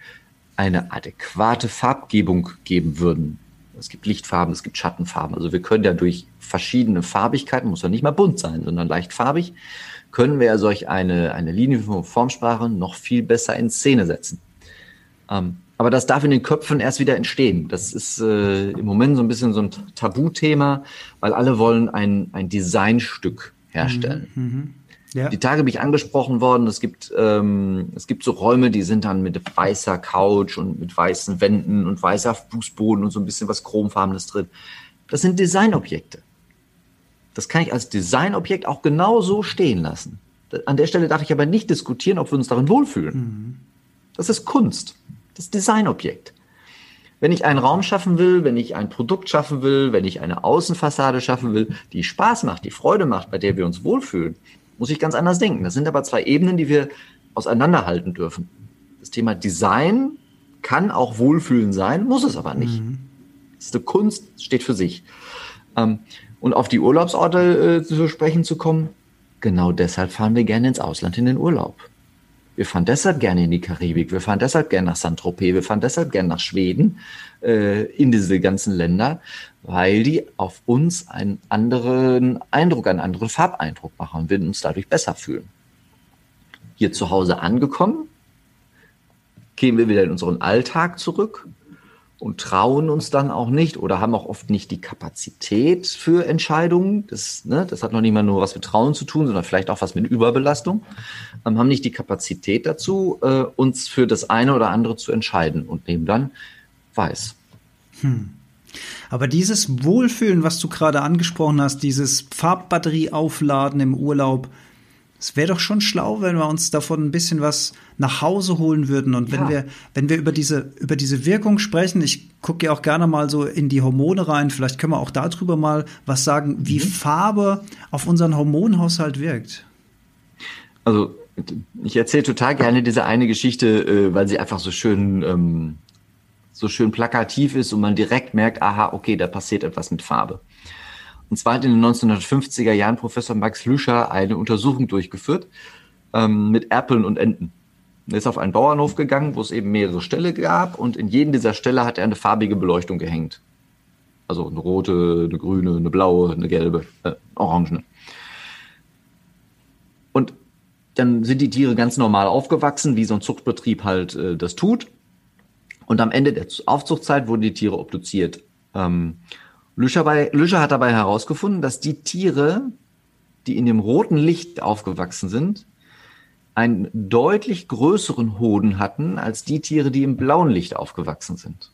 eine adäquate Farbgebung geben würden. Es gibt Lichtfarben, es gibt Schattenfarben. Also wir können ja durch verschiedene Farbigkeiten, muss ja nicht mal bunt sein, sondern leicht farbig, können wir ja solch eine, eine Linie von Formsprache noch viel besser in Szene setzen. Ähm, aber das darf in den Köpfen erst wieder entstehen. Das ist äh, im Moment so ein bisschen so ein Tabuthema, weil alle wollen ein, ein Designstück herstellen. Mhm, mhm. ja. Die Tage bin ich angesprochen worden, es gibt, ähm, es gibt so Räume, die sind dann mit weißer Couch und mit weißen Wänden und weißer Fußboden und so ein bisschen was Chromfarbenes drin. Das sind Designobjekte. Das kann ich als Designobjekt auch genau so stehen lassen. An der Stelle darf ich aber nicht diskutieren, ob wir uns darin wohlfühlen. Mhm. Das ist Kunst das Designobjekt. Wenn ich einen Raum schaffen will, wenn ich ein Produkt schaffen will, wenn ich eine Außenfassade schaffen will, die Spaß macht, die Freude macht, bei der wir uns wohlfühlen, muss ich ganz anders denken. Das sind aber zwei Ebenen, die wir auseinanderhalten dürfen. Das Thema Design kann auch Wohlfühlen sein, muss es aber nicht. Mhm. Das ist eine Kunst, steht für sich. Ähm, und auf die Urlaubsorte äh, zu sprechen zu kommen, genau deshalb fahren wir gerne ins Ausland in den Urlaub Wir fahren deshalb gerne in die Karibik, wir fahren deshalb gerne nach Saint-Tropez, wir fahren deshalb gerne nach Schweden, äh, in diese ganzen Länder, weil die auf uns einen anderen Eindruck, einen anderen Farbeindruck machen und wir uns dadurch besser fühlen. Hier zu Hause angekommen, gehen wir wieder in unseren Alltag zurück und trauen uns dann auch nicht oder haben auch oft nicht die Kapazität für Entscheidungen. Das, ne, das hat noch nicht mal nur was mit Trauen zu tun, sondern vielleicht auch was mit Überbelastung. Ähm, haben nicht die Kapazität dazu, äh, uns für das eine oder andere zu entscheiden und nehmen dann weiß. Hm. Aber dieses Wohlfühlen, was du gerade angesprochen hast, dieses Farbbatterie aufladen im Urlaub, es wäre doch schon schlau, wenn wir uns davon ein bisschen was nach Hause holen würden. Und wenn ja. wir, wenn wir über diese, über diese Wirkung sprechen, ich gucke ja auch gerne mal so in die Hormone rein, vielleicht können wir auch darüber mal was sagen, wie mhm. Farbe auf unseren Hormonhaushalt wirkt. Also, ich erzähle total gerne diese eine Geschichte, äh, weil sie einfach so schön, ähm, so schön plakativ ist und man direkt merkt, aha, okay, da passiert etwas mit Farbe. Und zwar hat in den 1950er Jahren Professor Max Lüscher eine Untersuchung durchgeführt ähm, mit Erpeln und Enten. Er ist auf einen Bauernhof gegangen, wo es eben mehrere Ställe gab und in jedem dieser Ställe hat er eine farbige Beleuchtung gehängt. Also eine rote, eine grüne, eine blaue, eine gelbe, äh, orangene. Und dann sind die Tiere ganz normal aufgewachsen, wie so ein Zuchtbetrieb halt äh, das tut. Und am Ende der Aufzuchtzeit wurden die Tiere obduziert. Ähm, Lüscher, bei, Lüscher hat dabei herausgefunden, dass die Tiere, die in dem roten Licht aufgewachsen sind, einen deutlich größeren Hoden hatten als die Tiere, die im blauen Licht aufgewachsen sind.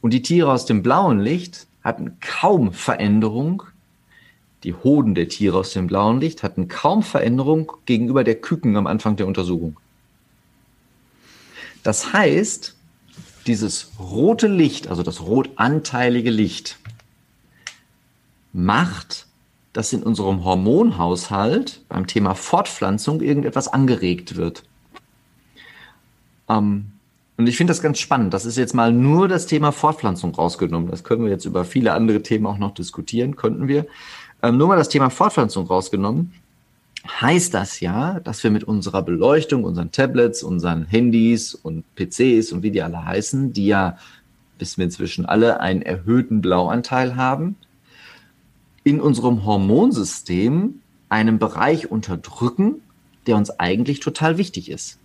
Und die Tiere aus dem blauen Licht hatten kaum Veränderung. Die Hoden der Tiere aus dem blauen Licht hatten kaum Veränderung gegenüber der Küken am Anfang der Untersuchung. Das heißt, dieses rote Licht, also das rotanteilige Licht, macht, dass in unserem Hormonhaushalt beim Thema Fortpflanzung irgendetwas angeregt wird. Ähm, und ich finde das ganz spannend. Das ist jetzt mal nur das Thema Fortpflanzung rausgenommen. Das können wir jetzt über viele andere Themen auch noch diskutieren, könnten wir. Ähm, nur mal das Thema Fortpflanzung rausgenommen heißt das ja, dass wir mit unserer Beleuchtung, unseren Tablets, unseren Handys und PCs und wie die alle heißen, die ja, wissen wir inzwischen alle, einen erhöhten Blauanteil haben, in unserem Hormonsystem einen Bereich unterdrücken, der uns eigentlich total wichtig ist.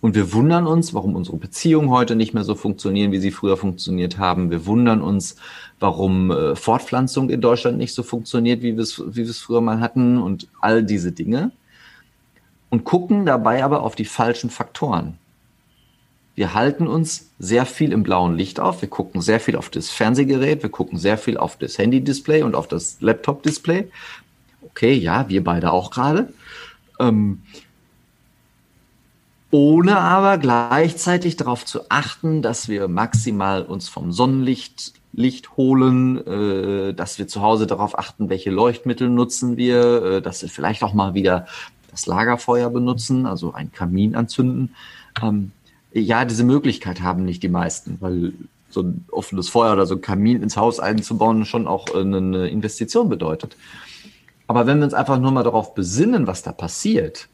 Und wir wundern uns, warum unsere Beziehungen heute nicht mehr so funktionieren, wie sie früher funktioniert haben. Wir wundern uns, warum äh, Fortpflanzung in Deutschland nicht so funktioniert, wie wir es wie früher mal hatten und all diese Dinge. Und gucken dabei aber auf die falschen Faktoren. Wir halten uns sehr viel im blauen Licht auf. Wir gucken sehr viel auf das Fernsehgerät. Wir gucken sehr viel auf das Handy-Display und auf das Laptop-Display. Okay, ja, wir beide auch gerade. Ähm, ohne aber gleichzeitig darauf zu achten, dass wir maximal uns vom Sonnenlicht Licht holen, äh, dass wir zu Hause darauf achten, welche Leuchtmittel nutzen wir, äh, dass wir vielleicht auch mal wieder das Lagerfeuer benutzen, also ein Kamin anzünden. Ähm, ja, diese Möglichkeit haben nicht die meisten, weil so ein offenes Feuer oder so ein Kamin ins Haus einzubauen schon auch eine Investition bedeutet. Aber wenn wir uns einfach nur mal darauf besinnen, was da passiert,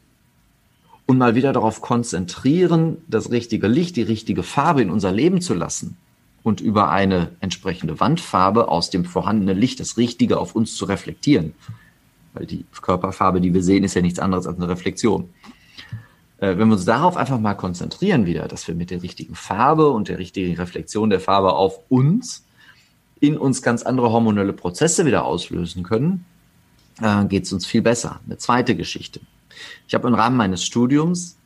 und mal wieder darauf konzentrieren, das richtige Licht, die richtige Farbe in unser Leben zu lassen und über eine entsprechende Wandfarbe aus dem vorhandenen Licht das Richtige auf uns zu reflektieren. Weil die Körperfarbe, die wir sehen, ist ja nichts anderes als eine Reflexion. Äh, wenn wir uns darauf einfach mal konzentrieren wieder, dass wir mit der richtigen Farbe und der richtigen Reflexion der Farbe auf uns in uns ganz andere hormonelle Prozesse wieder auslösen können, äh, geht es uns viel besser. Eine zweite Geschichte. Ich habe im Rahmen meines Studiums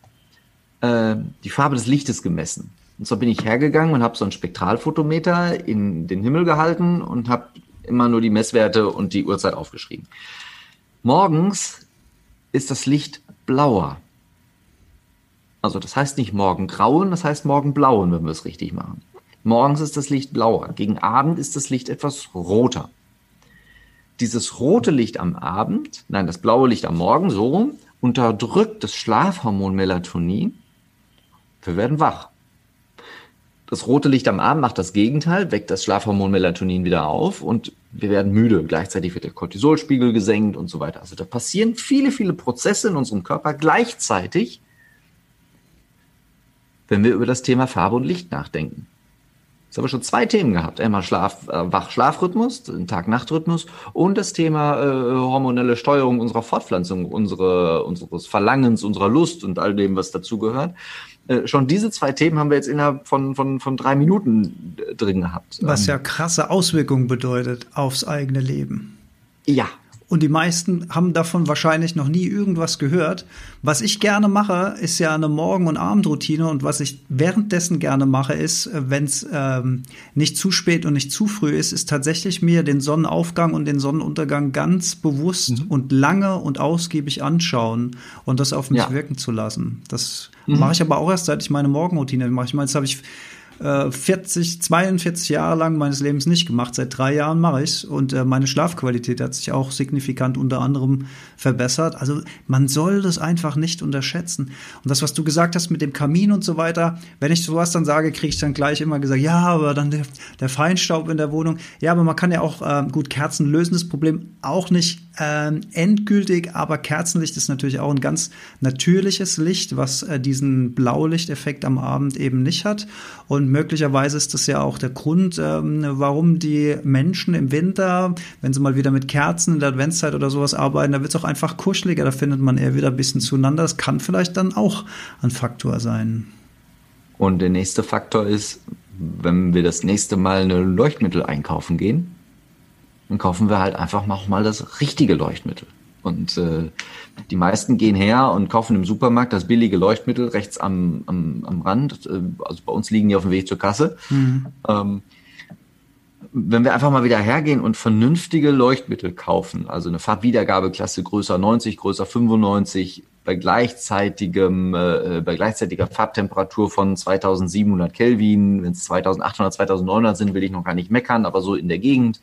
äh, die Farbe des Lichtes gemessen. Und so bin ich hergegangen und habe so ein Spektralfotometer in den Himmel gehalten und habe immer nur die Messwerte und die Uhrzeit aufgeschrieben. Morgens ist das Licht blauer. Also das heißt nicht morgen grauen, das heißt morgen blauen, wenn wir es richtig machen. Morgens ist das Licht blauer. Gegen Abend ist das Licht etwas roter. Dieses rote Licht am Abend, nein, das blaue Licht am Morgen, so rum, unterdrückt das Schlafhormon Melatonin. Wir werden wach. Das rote Licht am Abend macht das Gegenteil, weckt das Schlafhormon Melatonin wieder auf und wir werden müde, gleichzeitig wird der Cortisolspiegel gesenkt und so weiter. Also da passieren viele, viele Prozesse in unserem Körper gleichzeitig, wenn wir über das Thema Farbe und Licht nachdenken. Jetzt haben wir schon zwei Themen gehabt. Einmal Schlaf, äh, Wach-Schlafrhythmus, Tag-Nacht-Rhythmus und das Thema äh, hormonelle Steuerung unserer Fortpflanzung, unsere, unseres Verlangens, unserer Lust und all dem, was dazugehört. Äh, schon diese zwei Themen haben wir jetzt innerhalb von, von, von drei Minuten äh, drin gehabt. Was ja krasse Auswirkungen bedeutet aufs eigene Leben. Ja, und die meisten haben davon wahrscheinlich noch nie irgendwas gehört. Was ich gerne mache, ist ja eine Morgen- und Abendroutine. Und was ich währenddessen gerne mache, ist, äh, wenn es ähm, nicht zu spät und nicht zu früh ist, ist tatsächlich mir den Sonnenaufgang und den Sonnenuntergang ganz bewusst mhm. und lange und ausgiebig anschauen und das auf mich ja. wirken zu lassen. Das mhm. mache ich aber auch erst, seit ich meine Morgenroutine mache. Ich meine, jetzt habe ich 40, 42 Jahre lang meines Lebens nicht gemacht. Seit drei Jahren mache ich und äh, meine Schlafqualität hat sich auch signifikant unter anderem verbessert. Also man soll das einfach nicht unterschätzen. Und das, was du gesagt hast mit dem Kamin und so weiter, wenn ich sowas dann sage, kriege ich dann gleich immer gesagt, ja, aber dann der, der Feinstaub in der Wohnung. Ja, aber man kann ja auch äh, gut Kerzen lösen das Problem auch nicht ähm, endgültig, aber Kerzenlicht ist natürlich auch ein ganz natürliches Licht, was äh, diesen Blaulichteffekt am Abend eben nicht hat. Und möglicherweise ist das ja auch der Grund, ähm, warum die Menschen im Winter, wenn sie mal wieder mit Kerzen in der Adventszeit oder sowas arbeiten, da wird es auch einfach kuscheliger, da findet man eher wieder ein bisschen zueinander. Das kann vielleicht dann auch ein Faktor sein. Und der nächste Faktor ist, wenn wir das nächste Mal eine Leuchtmittel einkaufen gehen, dann kaufen wir halt einfach mal das richtige Leuchtmittel. Und äh, die meisten gehen her und kaufen im Supermarkt das billige Leuchtmittel rechts am, am, am Rand. Äh, also bei uns liegen die auf dem Weg zur Kasse. Mhm. Ähm, wenn wir einfach mal wieder hergehen und vernünftige Leuchtmittel kaufen, also eine Farbwiedergabeklasse größer 90, größer 95, bei gleichzeitigem, äh, bei gleichzeitiger Farbtemperatur von 2700 Kelvin, wenn es 2800, 2900 sind, will ich noch gar nicht meckern, aber so in der Gegend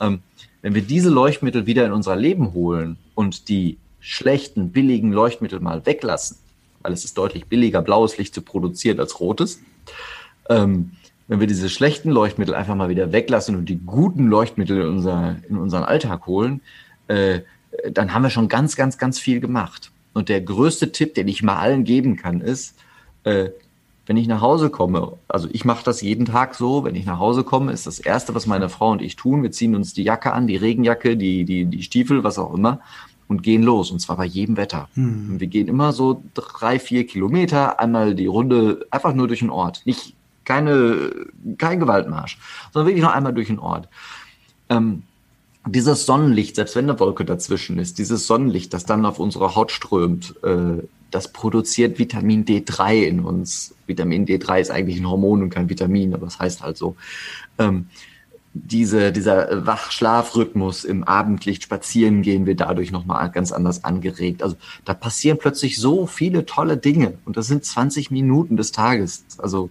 ähm, wenn wir diese Leuchtmittel wieder in unser Leben holen und die schlechten, billigen Leuchtmittel mal weglassen, weil es ist deutlich billiger, blaues Licht zu produzieren als rotes, ähm, wenn wir diese schlechten Leuchtmittel einfach mal wieder weglassen und die guten Leuchtmittel in, unser, in unseren Alltag holen, äh, dann haben wir schon ganz, ganz, ganz viel gemacht. Und der größte Tipp, den ich mal allen geben kann, ist, äh, wenn ich nach Hause komme, also ich mache das jeden Tag so, wenn ich nach Hause komme, ist das Erste, was meine Frau und ich tun, wir ziehen uns die Jacke an, die Regenjacke, die, die, die Stiefel, was auch immer, und gehen los. Und zwar bei jedem Wetter. Mhm. wir gehen immer so drei, vier Kilometer, einmal die Runde, einfach nur durch den Ort. Nicht keine, kein Gewaltmarsch, sondern wirklich nur einmal durch den Ort. Ähm, dieses Sonnenlicht, selbst wenn eine Wolke dazwischen ist, dieses Sonnenlicht, das dann auf unsere Haut strömt, äh, das produziert Vitamin D3 in uns. Vitamin D3 ist eigentlich ein Hormon und kein Vitamin, aber es das heißt halt so. Ähm, diese, dieser Wach-Schlafrhythmus im Abendlicht spazieren gehen wir dadurch nochmal ganz anders angeregt. Also da passieren plötzlich so viele tolle Dinge und das sind 20 Minuten des Tages. Also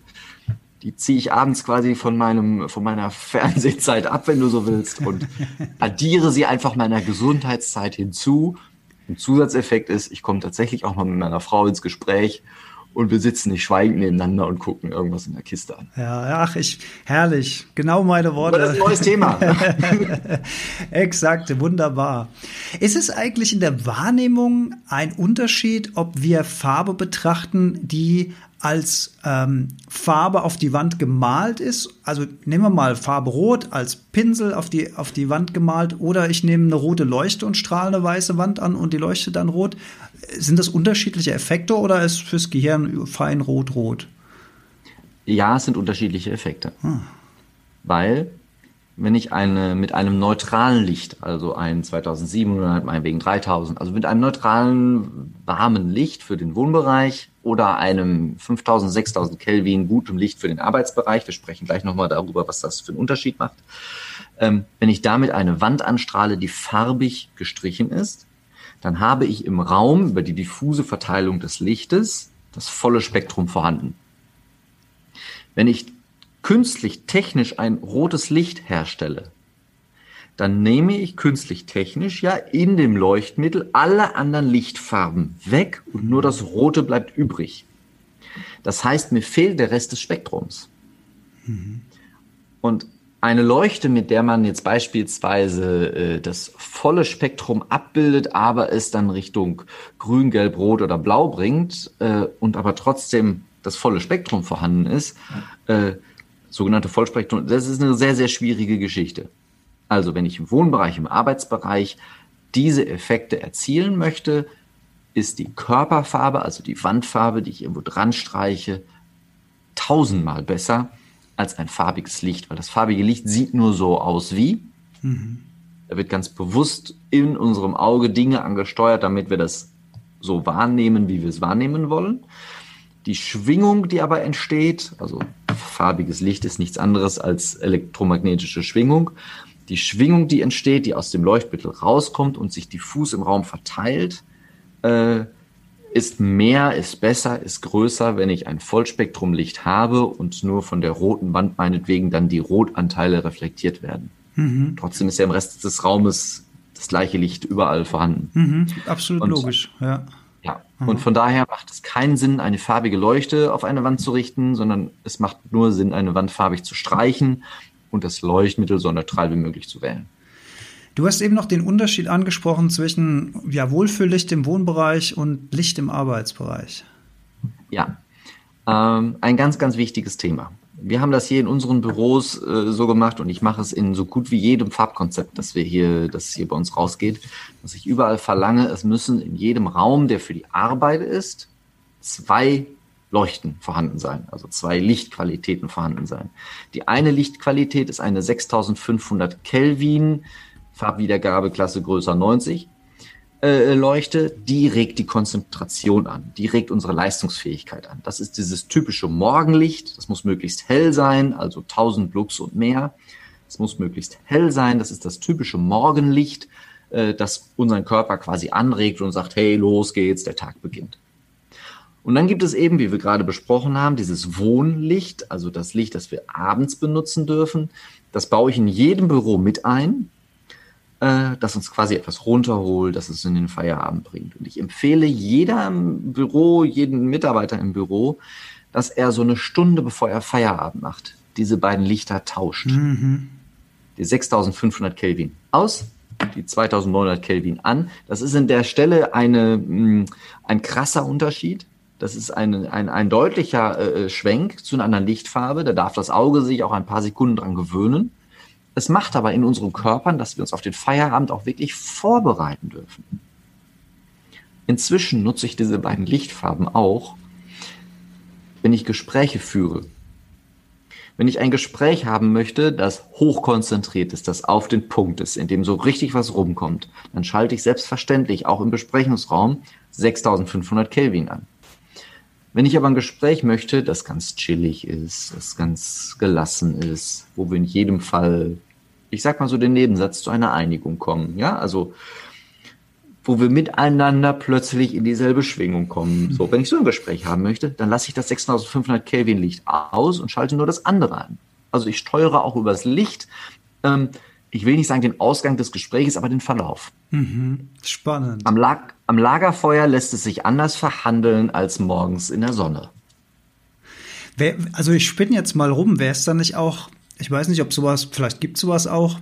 die ziehe ich abends quasi von meinem, von meiner [LAUGHS] Fernsehzeit ab, wenn du so willst, und [LAUGHS] addiere sie einfach meiner Gesundheitszeit hinzu ein Zusatzeffekt ist, ich komme tatsächlich auch mal mit meiner Frau ins Gespräch und wir sitzen nicht schweigend nebeneinander und gucken irgendwas in der Kiste an. Ja, ach, ich, herrlich. Genau meine Worte. Aber das ist ein neues Thema. [LAUGHS] Exakt, wunderbar. Ist es eigentlich in der Wahrnehmung ein Unterschied, ob wir Farbe betrachten, die als ähm, Farbe auf die Wand gemalt ist. Also nehmen wir mal Farbe Rot als Pinsel auf die, auf die Wand gemalt oder ich nehme eine rote Leuchte und strahle eine weiße Wand an und die leuchtet dann rot. Sind das unterschiedliche Effekte oder ist fürs Gehirn fein rot-rot? Ja, es sind unterschiedliche Effekte. Hm. Weil wenn ich eine mit einem neutralen Licht, also ein 2700, meinetwegen 3000, also mit einem neutralen warmen Licht für den Wohnbereich oder einem 5000, 6000 Kelvin gutem Licht für den Arbeitsbereich, wir sprechen gleich nochmal darüber, was das für einen Unterschied macht, ähm, wenn ich damit eine Wand anstrahle, die farbig gestrichen ist, dann habe ich im Raum über die diffuse Verteilung des Lichtes das volle Spektrum vorhanden. Wenn ich künstlich technisch ein rotes Licht herstelle, dann nehme ich künstlich technisch ja in dem Leuchtmittel alle anderen Lichtfarben weg und nur das Rote bleibt übrig. Das heißt, mir fehlt der Rest des Spektrums. Mhm. Und eine Leuchte, mit der man jetzt beispielsweise äh, das volle Spektrum abbildet, aber es dann Richtung Grün, Gelb, Rot oder Blau bringt äh, und aber trotzdem das volle Spektrum vorhanden ist, äh, sogenannte Vollspektrum, das ist eine sehr, sehr schwierige Geschichte. Also wenn ich im Wohnbereich, im Arbeitsbereich diese Effekte erzielen möchte, ist die Körperfarbe, also die Wandfarbe, die ich irgendwo dran streiche, tausendmal besser als ein farbiges Licht, weil das farbige Licht sieht nur so aus wie. Mhm. Da wird ganz bewusst in unserem Auge Dinge angesteuert, damit wir das so wahrnehmen, wie wir es wahrnehmen wollen. Die Schwingung, die aber entsteht, also farbiges Licht ist nichts anderes als elektromagnetische Schwingung. Die Schwingung, die entsteht, die aus dem Leuchtmittel rauskommt und sich diffus im Raum verteilt, äh, ist mehr, ist besser, ist größer, wenn ich ein Vollspektrumlicht habe und nur von der roten Wand meinetwegen dann die Rotanteile reflektiert werden. Mhm. Trotzdem ist ja im Rest des Raumes das gleiche Licht überall vorhanden. Mhm, absolut und, logisch, ja. Ja, mhm. und von daher macht es keinen Sinn, eine farbige Leuchte auf eine Wand zu richten, sondern es macht nur Sinn, eine Wand farbig zu streichen und das Leuchtmittel so neutral wie möglich zu wählen. Du hast eben noch den Unterschied angesprochen zwischen ja, Wohlfühllicht im Wohnbereich und Licht im Arbeitsbereich. Ja, ähm, ein ganz, ganz wichtiges Thema. Wir haben das hier in unseren Büros äh, so gemacht und ich mache es in so gut wie jedem Farbkonzept, das wir hier, das hier bei uns rausgeht, dass ich überall verlange, es müssen in jedem Raum, der für die Arbeit ist, zwei Leuchten vorhanden sein, also zwei Lichtqualitäten vorhanden sein. Die eine Lichtqualität ist eine 6500 Kelvin Farbwiedergabe Klasse größer 90 äh, Leuchte, die regt die Konzentration an, die regt unsere Leistungsfähigkeit an. Das ist dieses typische Morgenlicht, das muss möglichst hell sein, also 1000 Lux und mehr. Es muss möglichst hell sein, das ist das typische Morgenlicht, äh, das unseren Körper quasi anregt und sagt, hey, los geht's, der Tag beginnt. Und dann gibt es eben, wie wir gerade besprochen haben, dieses Wohnlicht, also das Licht, das wir abends benutzen dürfen. Das baue ich in jedem Büro mit ein äh, das uns quasi etwas runterholt, das es in den Feierabend bringt. Und ich empfehle jedem Büro, jeden Mitarbeiter im Büro, dass er so eine Stunde bevor er Feierabend macht, diese beiden Lichter tauscht. Mhm. Die 6500 Kelvin aus, die 2900 Kelvin an. Das ist in der Stelle eine, mm, ein krasser Unterschied. Das ist ein, ein, ein deutlicher äh, Schwenk zu einer anderen Lichtfarbe. Da darf das Auge sich auch ein paar Sekunden dran gewöhnen. Es macht aber in unseren Körpern, dass wir uns auf den Feierabend auch wirklich vorbereiten dürfen. Inzwischen nutze ich diese beiden Lichtfarben auch, wenn ich Gespräche führe. Wenn ich ein Gespräch haben möchte, das hochkonzentriert ist, das auf den Punkt ist, in dem so richtig was rumkommt, dann schalte ich selbstverständlich auch im Besprechungsraum 6500 Kelvin an. Wenn ich aber ein Gespräch möchte, das ganz chillig ist, das ganz gelassen ist, wo wir in jedem Fall, ich sag mal so den Nebensatz, zu einer Einigung kommen, ja, also wo wir miteinander plötzlich in dieselbe Schwingung kommen. So, wenn ich so ein Gespräch haben möchte, dann lasse ich das 6500 Kelvin Licht aus und schalte nur das andere an. Also ich steuere auch übers Licht. Ähm, ich will nicht sagen den Ausgang des Gesprächs, aber den Verlauf. Mhm. Spannend. Am, Lag am Lagerfeuer lässt es sich anders verhandeln als morgens in der Sonne. Wer, also ich spinne jetzt mal rum, wäre es dann nicht auch, ich weiß nicht, ob sowas, vielleicht gibt es sowas auch,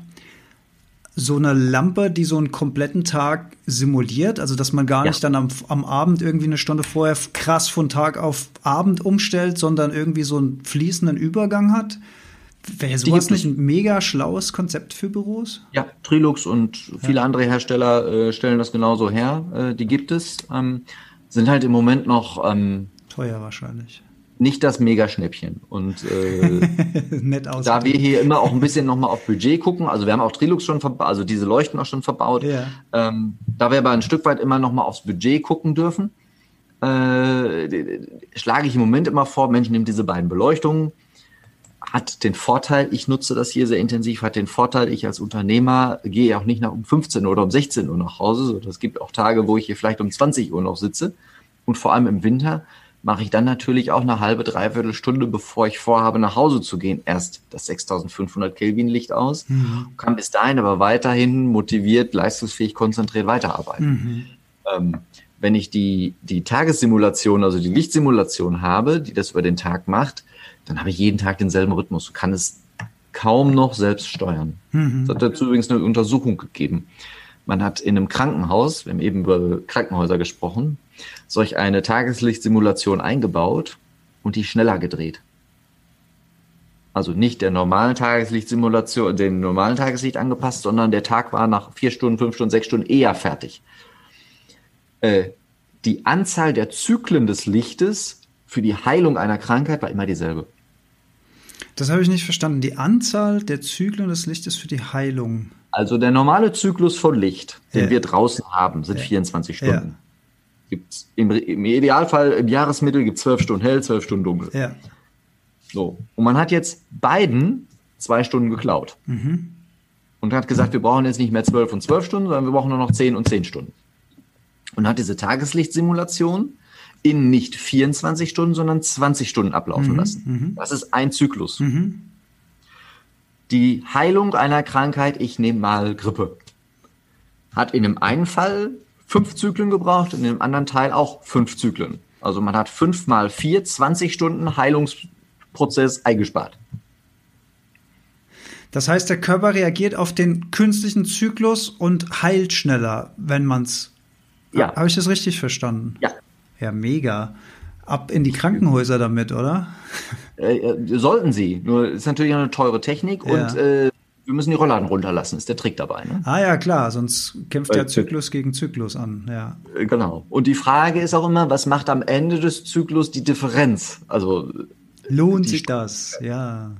so eine Lampe, die so einen kompletten Tag simuliert, also dass man gar ja. nicht dann am, am Abend irgendwie eine Stunde vorher krass von Tag auf Abend umstellt, sondern irgendwie so einen fließenden Übergang hat. Wäre sowas nicht ein mega schlaues Konzept für Büros? Ja, Trilux und viele ja. andere Hersteller äh, stellen das genauso her. Äh, die gibt es. Ähm, sind halt im Moment noch ähm, teuer wahrscheinlich. Nicht das Mega-Schnäppchen. Und äh, [LAUGHS] Nett da wir hier immer auch ein bisschen nochmal auf Budget gucken, also wir haben auch Trilux schon verbaut, also diese Leuchten auch schon verbaut, ja. ähm, da wir aber ein Stück weit immer nochmal aufs Budget gucken dürfen, äh, schlage ich im Moment immer vor, Menschen nehmen diese beiden Beleuchtungen, hat den Vorteil, ich nutze das hier sehr intensiv, hat den Vorteil, ich als Unternehmer gehe auch nicht nach um 15 oder um 16 Uhr nach Hause. So, das gibt auch Tage, wo ich hier vielleicht um 20 Uhr noch sitze. Und vor allem im Winter mache ich dann natürlich auch eine halbe, dreiviertel Stunde, bevor ich vorhabe, nach Hause zu gehen, erst das 6500 Kelvin Licht aus, mhm. kann bis dahin aber weiterhin motiviert, leistungsfähig, konzentriert weiterarbeiten. Mhm. Ähm, wenn ich die, die Tagessimulation, also die Lichtsimulation habe, die das über den Tag macht, dann habe ich jeden Tag denselben Rhythmus. Kann es kaum noch selbst steuern. Mhm. Es hat dazu übrigens eine Untersuchung gegeben. Man hat in einem Krankenhaus, wir haben eben über Krankenhäuser gesprochen, solch eine Tageslichtsimulation eingebaut und die schneller gedreht. Also nicht der normalen Tageslichtsimulation, den normalen Tageslicht angepasst, sondern der Tag war nach vier Stunden, fünf Stunden, sechs Stunden eher fertig. Äh, die Anzahl der Zyklen des Lichtes für die Heilung einer Krankheit war immer dieselbe. Das habe ich nicht verstanden. Die Anzahl der Zyklen des Lichtes für die Heilung. Also der normale Zyklus von Licht, den ja. wir draußen haben, sind ja. 24 Stunden. Ja. Gibt's im, im, Idealfall im Jahresmittel gibt es 12 Stunden hell, 12 Stunden dunkel. Ja. So. Und man hat jetzt beiden zwei Stunden geklaut. Mhm. Und hat gesagt, wir brauchen jetzt nicht mehr 12 und 12 Stunden, sondern wir brauchen nur noch 10 und 10 Stunden. Und hat diese Tageslichtsimulation in nicht 24 Stunden, sondern 20 Stunden ablaufen mhm. lassen. Mhm. Das ist ein Zyklus. Mhm. Die Heilung einer Krankheit, ich nehme mal Grippe, hat in dem einen Fall fünf Zyklen gebraucht, in dem anderen Teil auch fünf Zyklen. Also man hat fünf mal vier, 20 Stunden Heilungsprozess eingespart. Das heißt, der Körper reagiert auf den künstlichen Zyklus und heilt schneller, wenn man es. Ja. Habe ich das richtig verstanden? Ja. Ja, mega. Ab in die Krankenhäuser damit, oder? Äh, äh, sollten sie. Nur ist natürlich eine teure Technik ja. und äh, wir müssen die Rollladen runterlassen, ist der Trick dabei. Ne? Ah ja, klar, sonst kämpft ja Zyklus gegen Zyklus an. Ja. Äh, genau. Und die Frage ist auch immer, was macht am Ende des Zyklus die Differenz? Also lohnt sich das? Ja.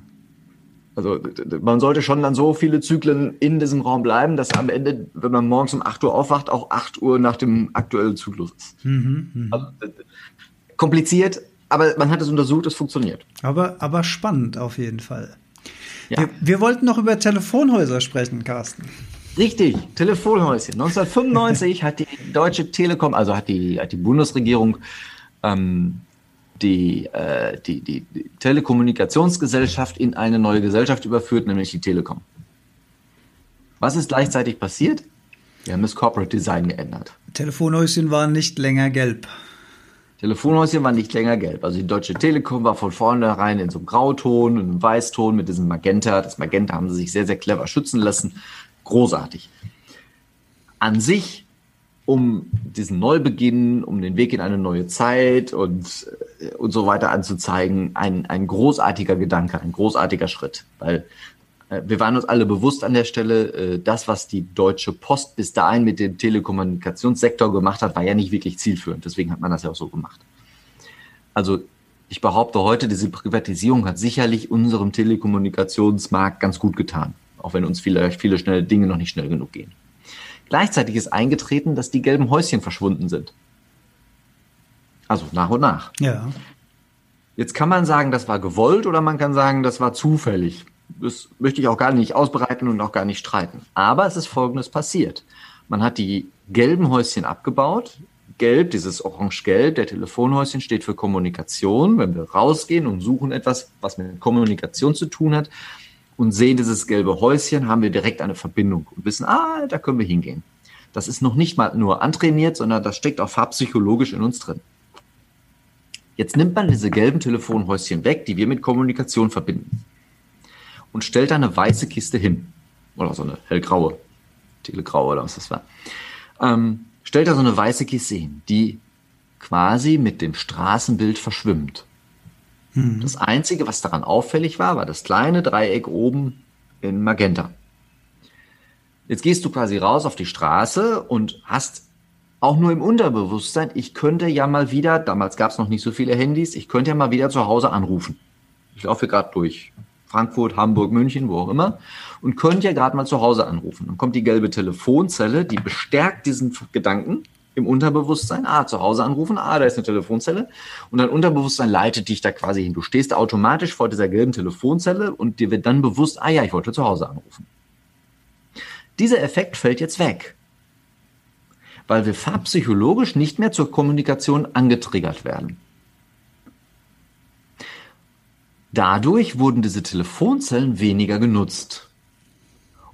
Also man sollte schon dann so viele Zyklen in diesem Raum bleiben, dass am Ende, wenn man morgens um 8 Uhr aufwacht, auch 8 Uhr nach dem aktuellen Zyklus ist. Mhm, mh. also, kompliziert, aber man hat es untersucht, es funktioniert. Aber, aber spannend auf jeden Fall. Ja. Wir, wir wollten noch über Telefonhäuser sprechen, Carsten. Richtig, Telefonhäuschen. 1995 hat die Deutsche Telekom, also hat die, hat die Bundesregierung ähm, die, äh, die, die, Telekommunikationsgesellschaft in eine neue Gesellschaft überführt, nämlich die Telekom. Was ist gleichzeitig passiert? Wir haben das Corporate Design geändert. Telefonhäuschen waren nicht länger gelb. Telefonhäuschen waren nicht länger gelb. Also die Deutsche Telekom war von vornherein in so einem Grauton, in einem Weißton mit diesem Magenta. Das Magenta haben sie sich sehr, sehr clever schützen lassen. Großartig. An sich um diesen Neubeginn, um den Weg in eine neue Zeit und, äh, und so weiter anzuzeigen, ein, ein großartiger Gedanke, ein großartiger Schritt. Weil äh, wir waren uns alle bewusst an der Stelle, äh, das, was die Deutsche Post bis dahin mit dem Telekommunikationssektor gemacht hat, war ja nicht wirklich zielführend. Deswegen hat man das ja auch so gemacht. Also ich behaupte heute, diese Privatisierung hat sicherlich unserem Telekommunikationsmarkt ganz gut getan. Auch wenn uns vielleicht viele schnelle Dinge noch nicht schnell genug gehen. Gleichzeitig ist eingetreten, dass die gelben Häuschen verschwunden sind. Also nach und nach. Ja. Jetzt kann man sagen, das war gewollt oder man kann sagen, das war zufällig. Das möchte ich auch gar nicht ausbreiten und auch gar nicht streiten. Aber es ist Folgendes passiert. Man hat die gelben Häuschen abgebaut. Gelb, dieses Orange-Gelb, der Telefonhäuschen steht für Kommunikation. Wenn wir rausgehen und suchen etwas, was mit Kommunikation zu tun hat, und sehen dieses gelbe Häuschen, haben wir direkt eine Verbindung und wissen, ah, da können wir hingehen. Das ist noch nicht mal nur antrainiert, sondern das steckt auch farbpsychologisch in uns drin. Jetzt nimmt man diese gelben Telefonhäuschen weg, die wir mit Kommunikation verbinden, und stellt da eine weiße Kiste hin. Oder so eine hellgraue, telegraue oder was das war. Ähm, stellt da so eine weiße Kiste hin, die quasi mit dem Straßenbild verschwimmt. Mhm. Das Einzige, was daran auffällig war, war das kleine Dreieck oben in Magenta. Jetzt gehst du quasi raus auf die Straße und hast auch nur im Unterbewusstsein, ich könnte ja mal wieder, damals gab es noch nicht so viele Handys, ich könnte ja mal wieder zu Hause anrufen. Ich laufe gerade durch Frankfurt, Hamburg, München, wo auch immer und könnte ja gerade mal zu Hause anrufen. Dann kommt die gelbe Telefonzelle, die bestärkt diesen Gedanken im Unterbewusstsein, ah, zu Hause anrufen, ah, da ist eine Telefonzelle und dein Unterbewusstsein leitet dich da quasi hin. Du stehst automatisch vor dieser gelben Telefonzelle und dir wird dann bewusst, ah ja, ich wollte zu Hause anrufen. Dieser Effekt fällt jetzt weg, weil wir farbpsychologisch nicht mehr zur Kommunikation angetriggert werden. Dadurch wurden diese Telefonzellen weniger genutzt.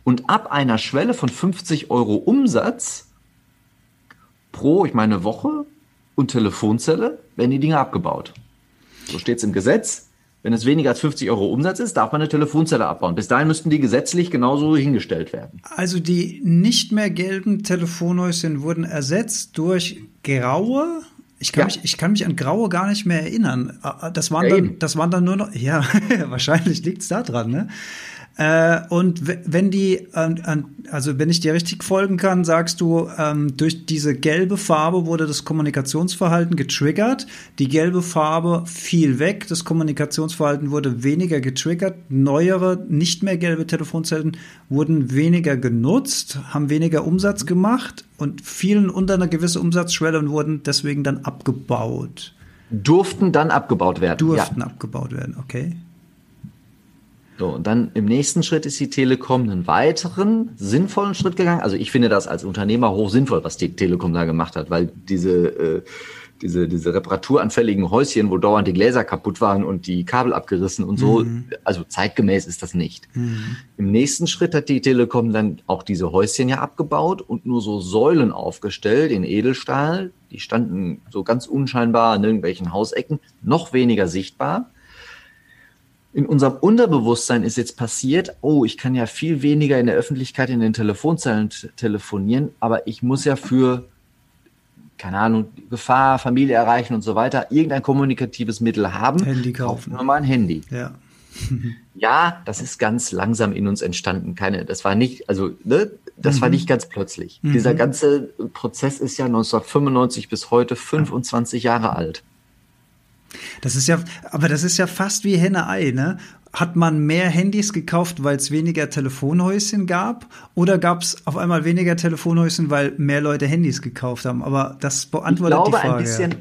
Und ab einer Schwelle von 50 Euro Umsatz pro, ich meine, Woche und Telefonzelle werden die Dinge abgebaut. So steht es im Gesetz. Wenn es weniger als 50 Euro Umsatz ist, darf man eine Telefonzelle abbauen. Bis dahin müssten die gesetzlich genauso hingestellt werden. Also die nicht mehr gelben Telefonhäuschen wurden ersetzt durch graue. Ich kann, ja. mich, ich kann mich an graue gar nicht mehr erinnern. Ah, ah, das waren, ja, dann, das waren dann nur noch, [LAUGHS] ja, wahrscheinlich liegt es da dran, ne? Äh, und wenn die, also wenn ich dir richtig folgen kann, sagst du, ähm, durch diese gelbe Farbe wurde das Kommunikationsverhalten getriggert. Die gelbe Farbe fiel weg, das Kommunikationsverhalten wurde weniger getriggert. Neuere, nicht mehr gelbe Telefonzellen wurden weniger genutzt, haben weniger Umsatz gemacht und fielen unter eine gewisse Umsatzschwelle und wurden deswegen dann abgebaut. Durften dann abgebaut werden. Durften ja. abgebaut werden, okay. So, und dann im nächsten Schritt ist die Telekom einen weiteren sinnvollen Schritt gegangen. Also ich finde das als Unternehmer hoch sinnvoll, was die Telekom da gemacht hat, weil diese, äh, diese, diese reparaturanfälligen Häuschen, wo dauernd die Gläser kaputt waren und die Kabel abgerissen und so, mhm. also zeitgemäß ist das nicht. Mhm. Im nächsten Schritt hat die Telekom dann auch diese Häuschen ja abgebaut und nur so Säulen aufgestellt in Edelstahl. Die standen so ganz unscheinbar an irgendwelchen Hausecken, noch weniger sichtbar in unserem Unterbewusstsein ist jetzt passiert, oh, ich kann ja viel weniger in der Öffentlichkeit in den Telefonzellen telefonieren, aber ich muss ja für, keine Ahnung, Gefahr, Familie erreichen und so weiter, irgendein kommunikatives Mittel haben. Handy kaufen. Nur mal ein Handy. Ja. [LAUGHS] [LAUGHS] ja, das ist ganz langsam in uns entstanden. Keine, das war nicht, also, ne, das mhm. war nicht ganz plötzlich. Mhm. Dieser ganze Prozess ist ja 1995 bis heute 25 Jahre alt. Das ist ja, aber das ist ja fast wie Henne-Ei, ne? Hat man mehr Handys gekauft, weil es weniger Telefonhäuschen gab? Oder gab es auf einmal weniger Telefonhäuschen, weil mehr Leute Handys gekauft haben? Aber das beantwortet die Frage. Ein bisschen,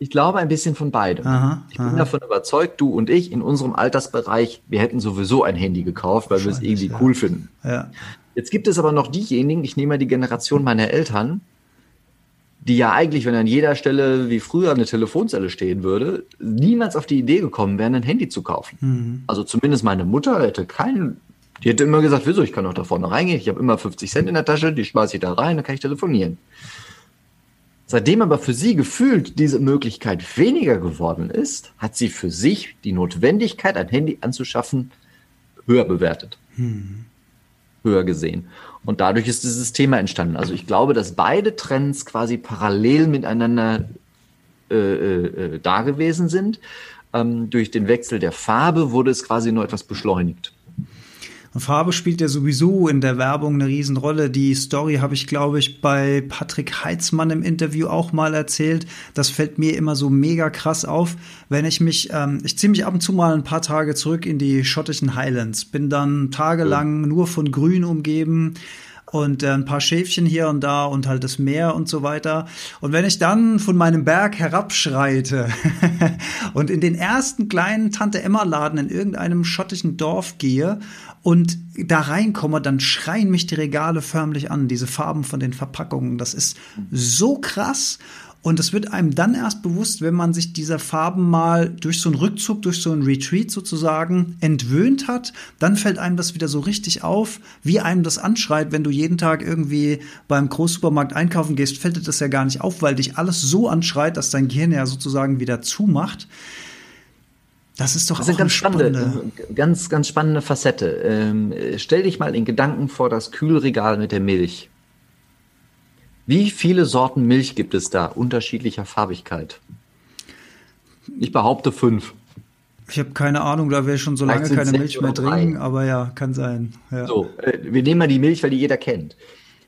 ich glaube ein bisschen von beidem. Aha, ich bin aha. davon überzeugt, du und ich in unserem Altersbereich, wir hätten sowieso ein Handy gekauft, weil wir es irgendwie ja. cool finden. Ja. Jetzt gibt es aber noch diejenigen, ich nehme mal die Generation meiner Eltern, die ja eigentlich, wenn an jeder Stelle wie früher eine Telefonzelle stehen würde, niemals auf die Idee gekommen wären, ein Handy zu kaufen. Mhm. Also zumindest meine Mutter hätte keinen, die hätte immer gesagt, wieso, ich kann doch da vorne reingehen, ich habe immer 50 Cent in der Tasche, die schmeiße ich da rein, dann kann ich telefonieren. Seitdem aber für sie gefühlt diese Möglichkeit weniger geworden ist, hat sie für sich die Notwendigkeit, ein Handy anzuschaffen, höher bewertet. Mhm. Höher gesehen. Und dadurch ist dieses Thema entstanden. Also ich glaube, dass beide Trends quasi parallel miteinander äh, äh, äh, da gewesen sind. Ähm, durch den Wechsel der Farbe wurde es quasi nur etwas beschleunigt. Und Farbe spielt ja sowieso in der Werbung eine Riesenrolle. Die Story habe ich, glaube ich, bei Patrick Heitzmann im Interview auch mal erzählt. Das fällt mir immer so mega krass auf, wenn ich mich, ähm, ich ziehe mich ab und zu mal ein paar Tage zurück in die schottischen Highlands, bin dann tagelang nur von Grün umgeben und äh, ein paar Schäfchen hier und da und halt das Meer und so weiter. Und wenn ich dann von meinem Berg herabschreite [LAUGHS] und in den ersten kleinen Tante Emma Laden in irgendeinem schottischen Dorf gehe und da reinkomme, dann schreien mich die Regale förmlich an, diese Farben von den Verpackungen. Das ist so krass. Und es wird einem dann erst bewusst, wenn man sich dieser Farben mal durch so einen Rückzug, durch so einen Retreat sozusagen entwöhnt hat, dann fällt einem das wieder so richtig auf, wie einem das anschreit, wenn du jeden Tag irgendwie beim Großsupermarkt einkaufen gehst, fällt dir das ja gar nicht auf, weil dich alles so anschreit, dass dein Gehirn ja sozusagen wieder zumacht. Das ist doch das auch eine ganz spannende, ganz, ganz spannende Facette. Ähm, stell dich mal in Gedanken vor das Kühlregal mit der Milch. Wie viele Sorten Milch gibt es da unterschiedlicher Farbigkeit? Ich behaupte fünf. Ich habe keine Ahnung, da wir schon so lange keine Milch mehr trinken, aber ja, kann sein. Ja. So, äh, wir nehmen mal die Milch, weil die jeder kennt.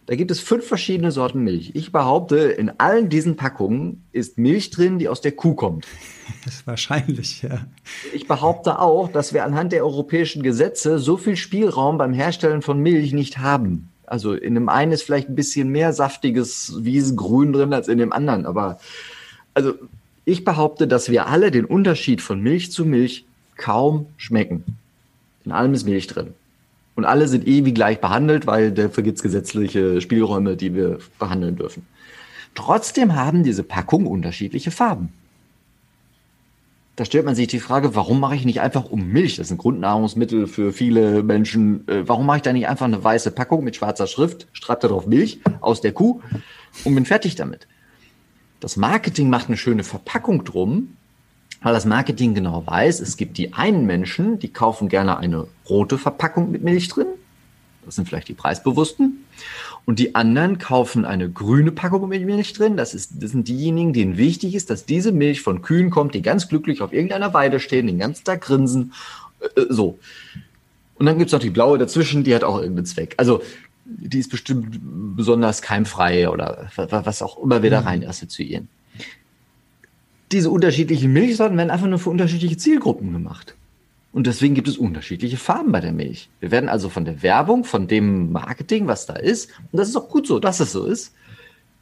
Da gibt es fünf verschiedene Sorten Milch. Ich behaupte, in allen diesen Packungen ist Milch drin, die aus der Kuh kommt. [LAUGHS] Das ist wahrscheinlich, ja. Ich behaupte auch, dass wir anhand der europäischen Gesetze so viel Spielraum beim Herstellen von Milch nicht haben. Also in dem einen ist vielleicht ein bisschen mehr saftiges Wiesengrün drin als in dem anderen. Aber also ich behaupte, dass wir alle den Unterschied von Milch zu Milch kaum schmecken. In allem ist Milch drin. Und alle sind ewig gleich behandelt, weil dafür gibt es gesetzliche Spielräume, die wir behandeln dürfen. Trotzdem haben diese Packungen unterschiedliche Farben. Da stellt man sich die Frage, warum mache ich nicht einfach um Milch? Das ist ein Grundnahrungsmittel für viele Menschen. Äh, warum mache ich da nicht einfach eine weiße Packung mit schwarzer Schrift, schreibt darauf Milch aus der Kuh und bin fertig damit? Das Marketing macht eine schöne Verpackung drum, weil das Marketing genau weiß, es gibt die einen Menschen, die kaufen gerne eine rote Verpackung mit Milch drin. Das sind vielleicht die Preisbewussten. Und die anderen kaufen eine grüne Packung mit Milch drin. Das, ist, das sind diejenigen, denen wichtig ist, dass diese Milch von Kühen kommt, die ganz glücklich auf irgendeiner Weide stehen, den ganzen Tag grinsen. Äh, so. Und dann gibt's noch die blaue dazwischen, die hat auch irgendeinen Zweck. Also die ist bestimmt besonders keimfrei oder was auch immer wir da rein assoziieren. Diese unterschiedlichen Milchsorten werden einfach nur für unterschiedliche Zielgruppen gemacht. Und deswegen gibt es unterschiedliche Farben bei der Milch. Wir werden also von der Werbung, von dem Marketing, was da ist, und das ist auch gut so, dass es so ist,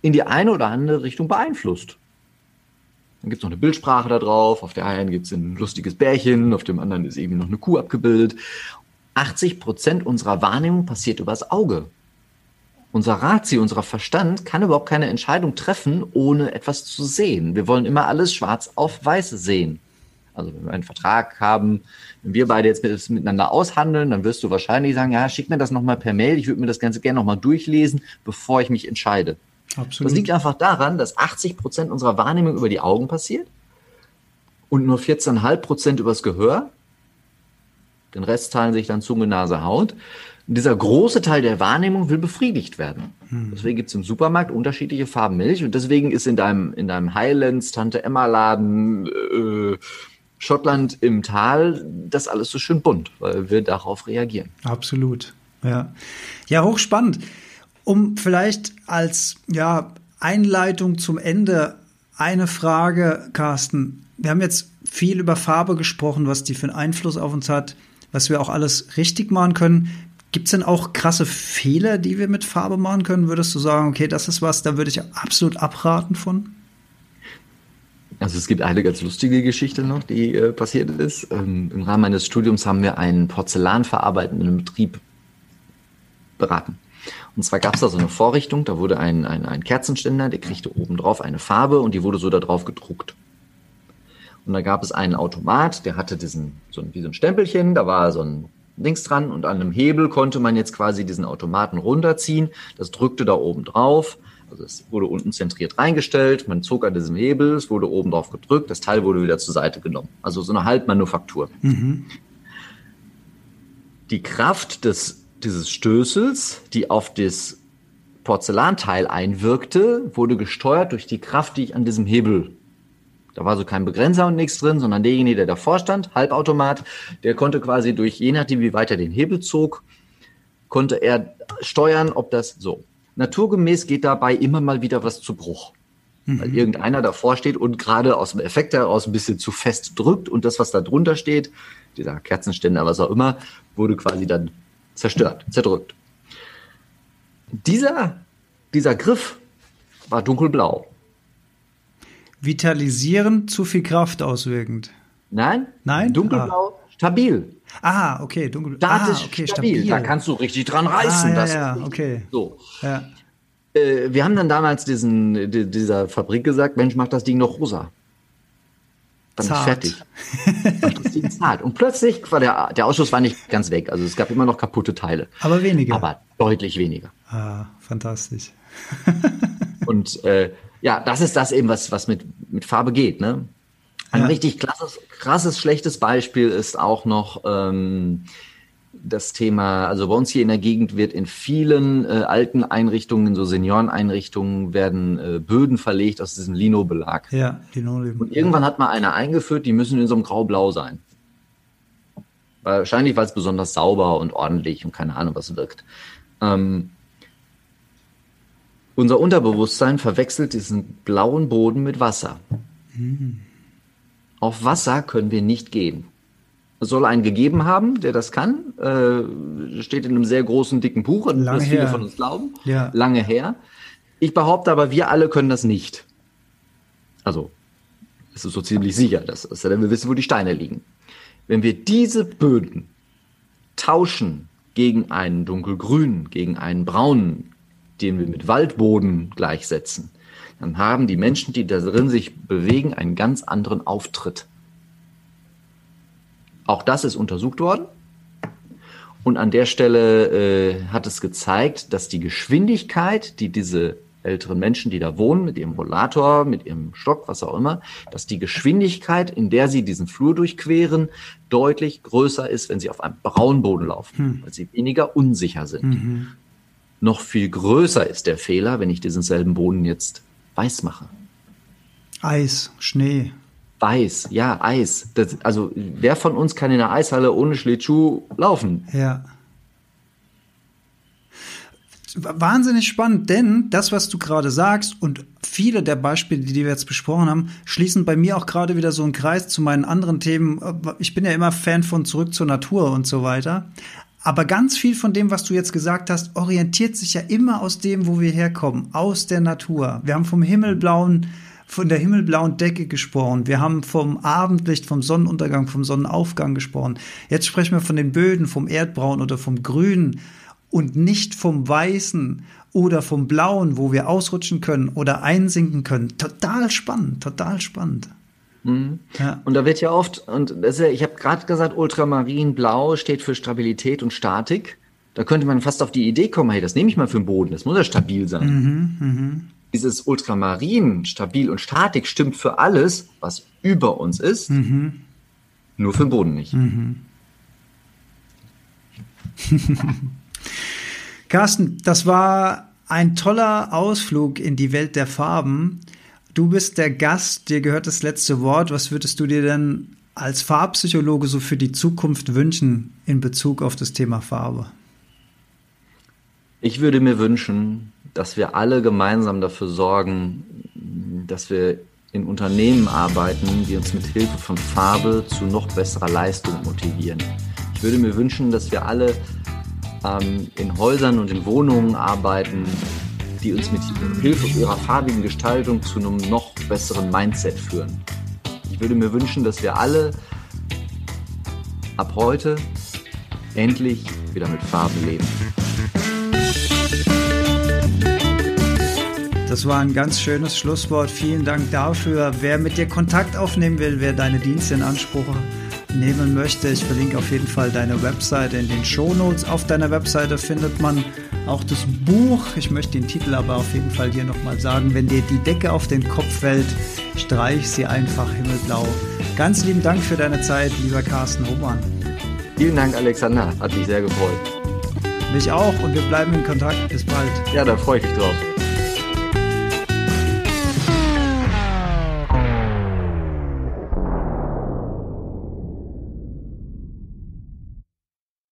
in die eine oder andere Richtung beeinflusst. Dann gibt es noch eine Bildsprache da drauf. Auf der einen gibt es ein lustiges Bärchen, auf dem anderen ist eben noch eine Kuh abgebildet. 80 Prozent unserer Wahrnehmung passiert übers Auge. Unser Ratio, unser Verstand kann überhaupt keine Entscheidung treffen, ohne etwas zu sehen. Wir wollen immer alles schwarz auf weiß sehen. Also wenn wir einen Vertrag haben, wenn wir beide jetzt mit, miteinander aushandeln, dann wirst du wahrscheinlich sagen, ja, schick mir das nochmal per Mail, ich würde mir das Ganze gerne nochmal durchlesen, bevor ich mich entscheide. Absolut. Das liegt einfach daran, dass 80 Prozent unserer Wahrnehmung über die Augen passiert und nur 14,5 Prozent übers Gehör. Den Rest teilen sich dann Zunge, Nase, Haut. Und dieser große Teil der Wahrnehmung will befriedigt werden. Hm. Deswegen gibt es im Supermarkt unterschiedliche Farben Milch und deswegen ist in deinem, in deinem Highlands, Tante Emma Laden, äh, Schottland im Tal, das alles so schön bunt, weil wir darauf reagieren. Absolut. Ja. Ja, hochspannend. Um vielleicht als ja, Einleitung zum Ende eine Frage, Carsten. Wir haben jetzt viel über Farbe gesprochen, was die für einen Einfluss auf uns hat, was wir auch alles richtig machen können. Gibt es denn auch krasse Fehler, die wir mit Farbe machen können? Würdest du sagen, okay, das ist was, da würde ich absolut abraten von? Also es gibt eine ganz lustige Geschichte noch, die äh, passiert ist. Ähm, Im Rahmen meines Studiums haben wir einen porzellanverarbeitenden Betrieb beraten. Und zwar gab es da so eine Vorrichtung, da wurde ein, ein, ein Kerzenständer, der kriegte oben drauf eine Farbe und die wurde so da drauf gedruckt. Und da gab es einen Automat, der hatte diesen, so ein, wie so ein Stempelchen, da war so ein Dings dran und an einem Hebel konnte man jetzt quasi diesen Automaten runterziehen. Das drückte da oben drauf also es wurde unten zentriert reingestellt, man zog an diesem Hebel, es wurde oben drauf gedrückt, das Teil wurde wieder zur Seite genommen. Also so eine Halbmanufaktur. Mhm. Die Kraft des, dieses Stößels, die auf das Porzellanteil einwirkte, wurde gesteuert durch die Kraft, die ich an diesem Hebel da war so kein Begrenzer und nichts drin, sondern derjenige, der davor stand, Halbautomat, der konnte quasi durch, je nachdem, wie weit er den Hebel zog, konnte er steuern, ob das so. Naturgemäß geht dabei immer mal wieder was zu Bruch. Mhm. Weil irgendeiner davor steht und gerade aus dem Effekt heraus ein bisschen zu fest drückt und das, was da drunter steht, dieser Kerzenständer, was auch immer, wurde quasi dann zerstört, zerdrückt. Dieser, dieser Griff war dunkelblau. Vitalisierend, zu viel Kraft auswirkend. Nein? Nein? Dunkelblau, ah. Stabil. Ah, okay, dunkel. Statisch ah, okay, stabil. stabil. Da kannst du richtig dran reißen. Ah, ja, ja, okay. So. Ja. Äh, wir haben dann damals diesen, die, dieser Fabrik gesagt, Mensch, mach das Ding noch rosa. Dann zart. ist fertig. mach das Ding zart. Und plötzlich war der, der Ausschuss war nicht ganz weg. Also es gab immer noch kaputte Teile. Aber weniger. Aber deutlich weniger. Ah, fantastisch. [LAUGHS] Und äh, ja, das ist das eben, was, was mit, mit Farbe geht, ne? Ein ja. richtig krasses, krasses, schlechtes Beispiel ist auch noch ähm, das Thema, also bei uns hier in der Gegend wird in vielen äh, alten Einrichtungen, so Senioreneinrichtungen, werden äh, Böden verlegt aus diesem Linobelag. Ja, Linoleum. Und irgendwann hat mal einer eingeführt, die müssen in so einem Grau-Blau sein. Wahrscheinlich, weil es besonders sauber und ordentlich und keine Ahnung was wirkt. Ähm, unser Unterbewusstsein verwechselt diesen blauen Boden mit Wasser. Mhm. Auf Wasser können wir nicht gehen. Es soll einen gegeben haben, der das kann. Äh, steht in einem sehr großen, dicken Buch, Lange was viele von uns glauben. Ja. Lange her. Ich behaupte aber, wir alle können das nicht. Also, es ist so ziemlich sicher, dass, dass wir wissen, wo die Steine liegen. Wenn wir diese Böden tauschen gegen einen dunkelgrünen, gegen einen braunen, den wir mit Waldboden gleichsetzen, dann haben die Menschen, die da drin sich bewegen, einen ganz anderen Auftritt. Auch das ist untersucht worden. Und an der Stelle äh, hat es gezeigt, dass die Geschwindigkeit, die diese älteren Menschen, die da wohnen, mit ihrem Rollator, mit ihrem Stock, was auch immer, dass die Geschwindigkeit, in der sie diesen Flur durchqueren, deutlich größer ist, wenn sie auf einem braunen Boden laufen, hm. weil sie weniger unsicher sind. Mhm. Noch viel größer ist der Fehler, wenn ich diesen selben Boden jetzt weiß mache. Eis, Schnee. Weiß, ja, Eis. Das, also wer von uns kann in der Eishalle ohne Schlittschuh laufen? Ja. Wahnsinnig spannend, denn das, was du gerade sagst und viele der Beispiele, die wir jetzt besprochen haben, schließen bei mir auch gerade wieder so einen Kreis zu meinen anderen Themen. Ich bin ja immer Fan von Zurück zur Natur und so weiter. Aber ganz viel von dem, was du jetzt gesagt hast, orientiert sich ja immer aus dem, wo wir herkommen, aus der Natur. Wir haben vom himmelblauen, von der himmelblauen Decke gesprochen. Wir haben vom Abendlicht, vom Sonnenuntergang, vom Sonnenaufgang gesprochen. Jetzt sprechen wir von den Böden, vom Erdbraun oder vom Grünen und nicht vom Weißen oder vom Blauen, wo wir ausrutschen können oder einsinken können. Total spannend, total spannend. Mhm. Ja. Und da wird ja oft, und ja, ich habe gerade gesagt, Ultramarinblau steht für Stabilität und Statik. Da könnte man fast auf die Idee kommen, hey, das nehme ich mal für den Boden, das muss ja stabil sein. Mhm, mh. Dieses Ultramarin, stabil und Statik stimmt für alles, was über uns ist, mhm. nur für den Boden nicht. Mhm. [LAUGHS] Carsten, das war ein toller Ausflug in die Welt der Farben. Du bist der Gast, dir gehört das letzte Wort. Was würdest du dir denn als Farbpsychologe so für die Zukunft wünschen in Bezug auf das Thema Farbe? Ich würde mir wünschen, dass wir alle gemeinsam dafür sorgen, dass wir in Unternehmen arbeiten, die uns mit Hilfe von Farbe zu noch besserer Leistung motivieren. Ich würde mir wünschen, dass wir alle ähm, in Häusern und in Wohnungen arbeiten, die uns mit Hilfe ihrer farbigen Gestaltung zu einem noch besseren Mindset führen. Ich würde mir wünschen, dass wir alle ab heute endlich wieder mit Farben leben. Das war ein ganz schönes Schlusswort. Vielen Dank dafür. Wer mit dir Kontakt aufnehmen will, wer deine Dienste in Anspruch nehmen möchte, ich verlinke auf jeden Fall deine Webseite in den Show Notes. Auf deiner Webseite findet man auch das Buch. Ich möchte den Titel aber auf jeden Fall hier nochmal sagen. Wenn dir die Decke auf den Kopf fällt, streich sie einfach himmelblau. Ganz lieben Dank für deine Zeit, lieber Carsten Hohmann. Vielen Dank, Alexander. Hat mich sehr gefreut. Mich auch und wir bleiben in Kontakt. Bis bald. Ja, da freue ich mich drauf.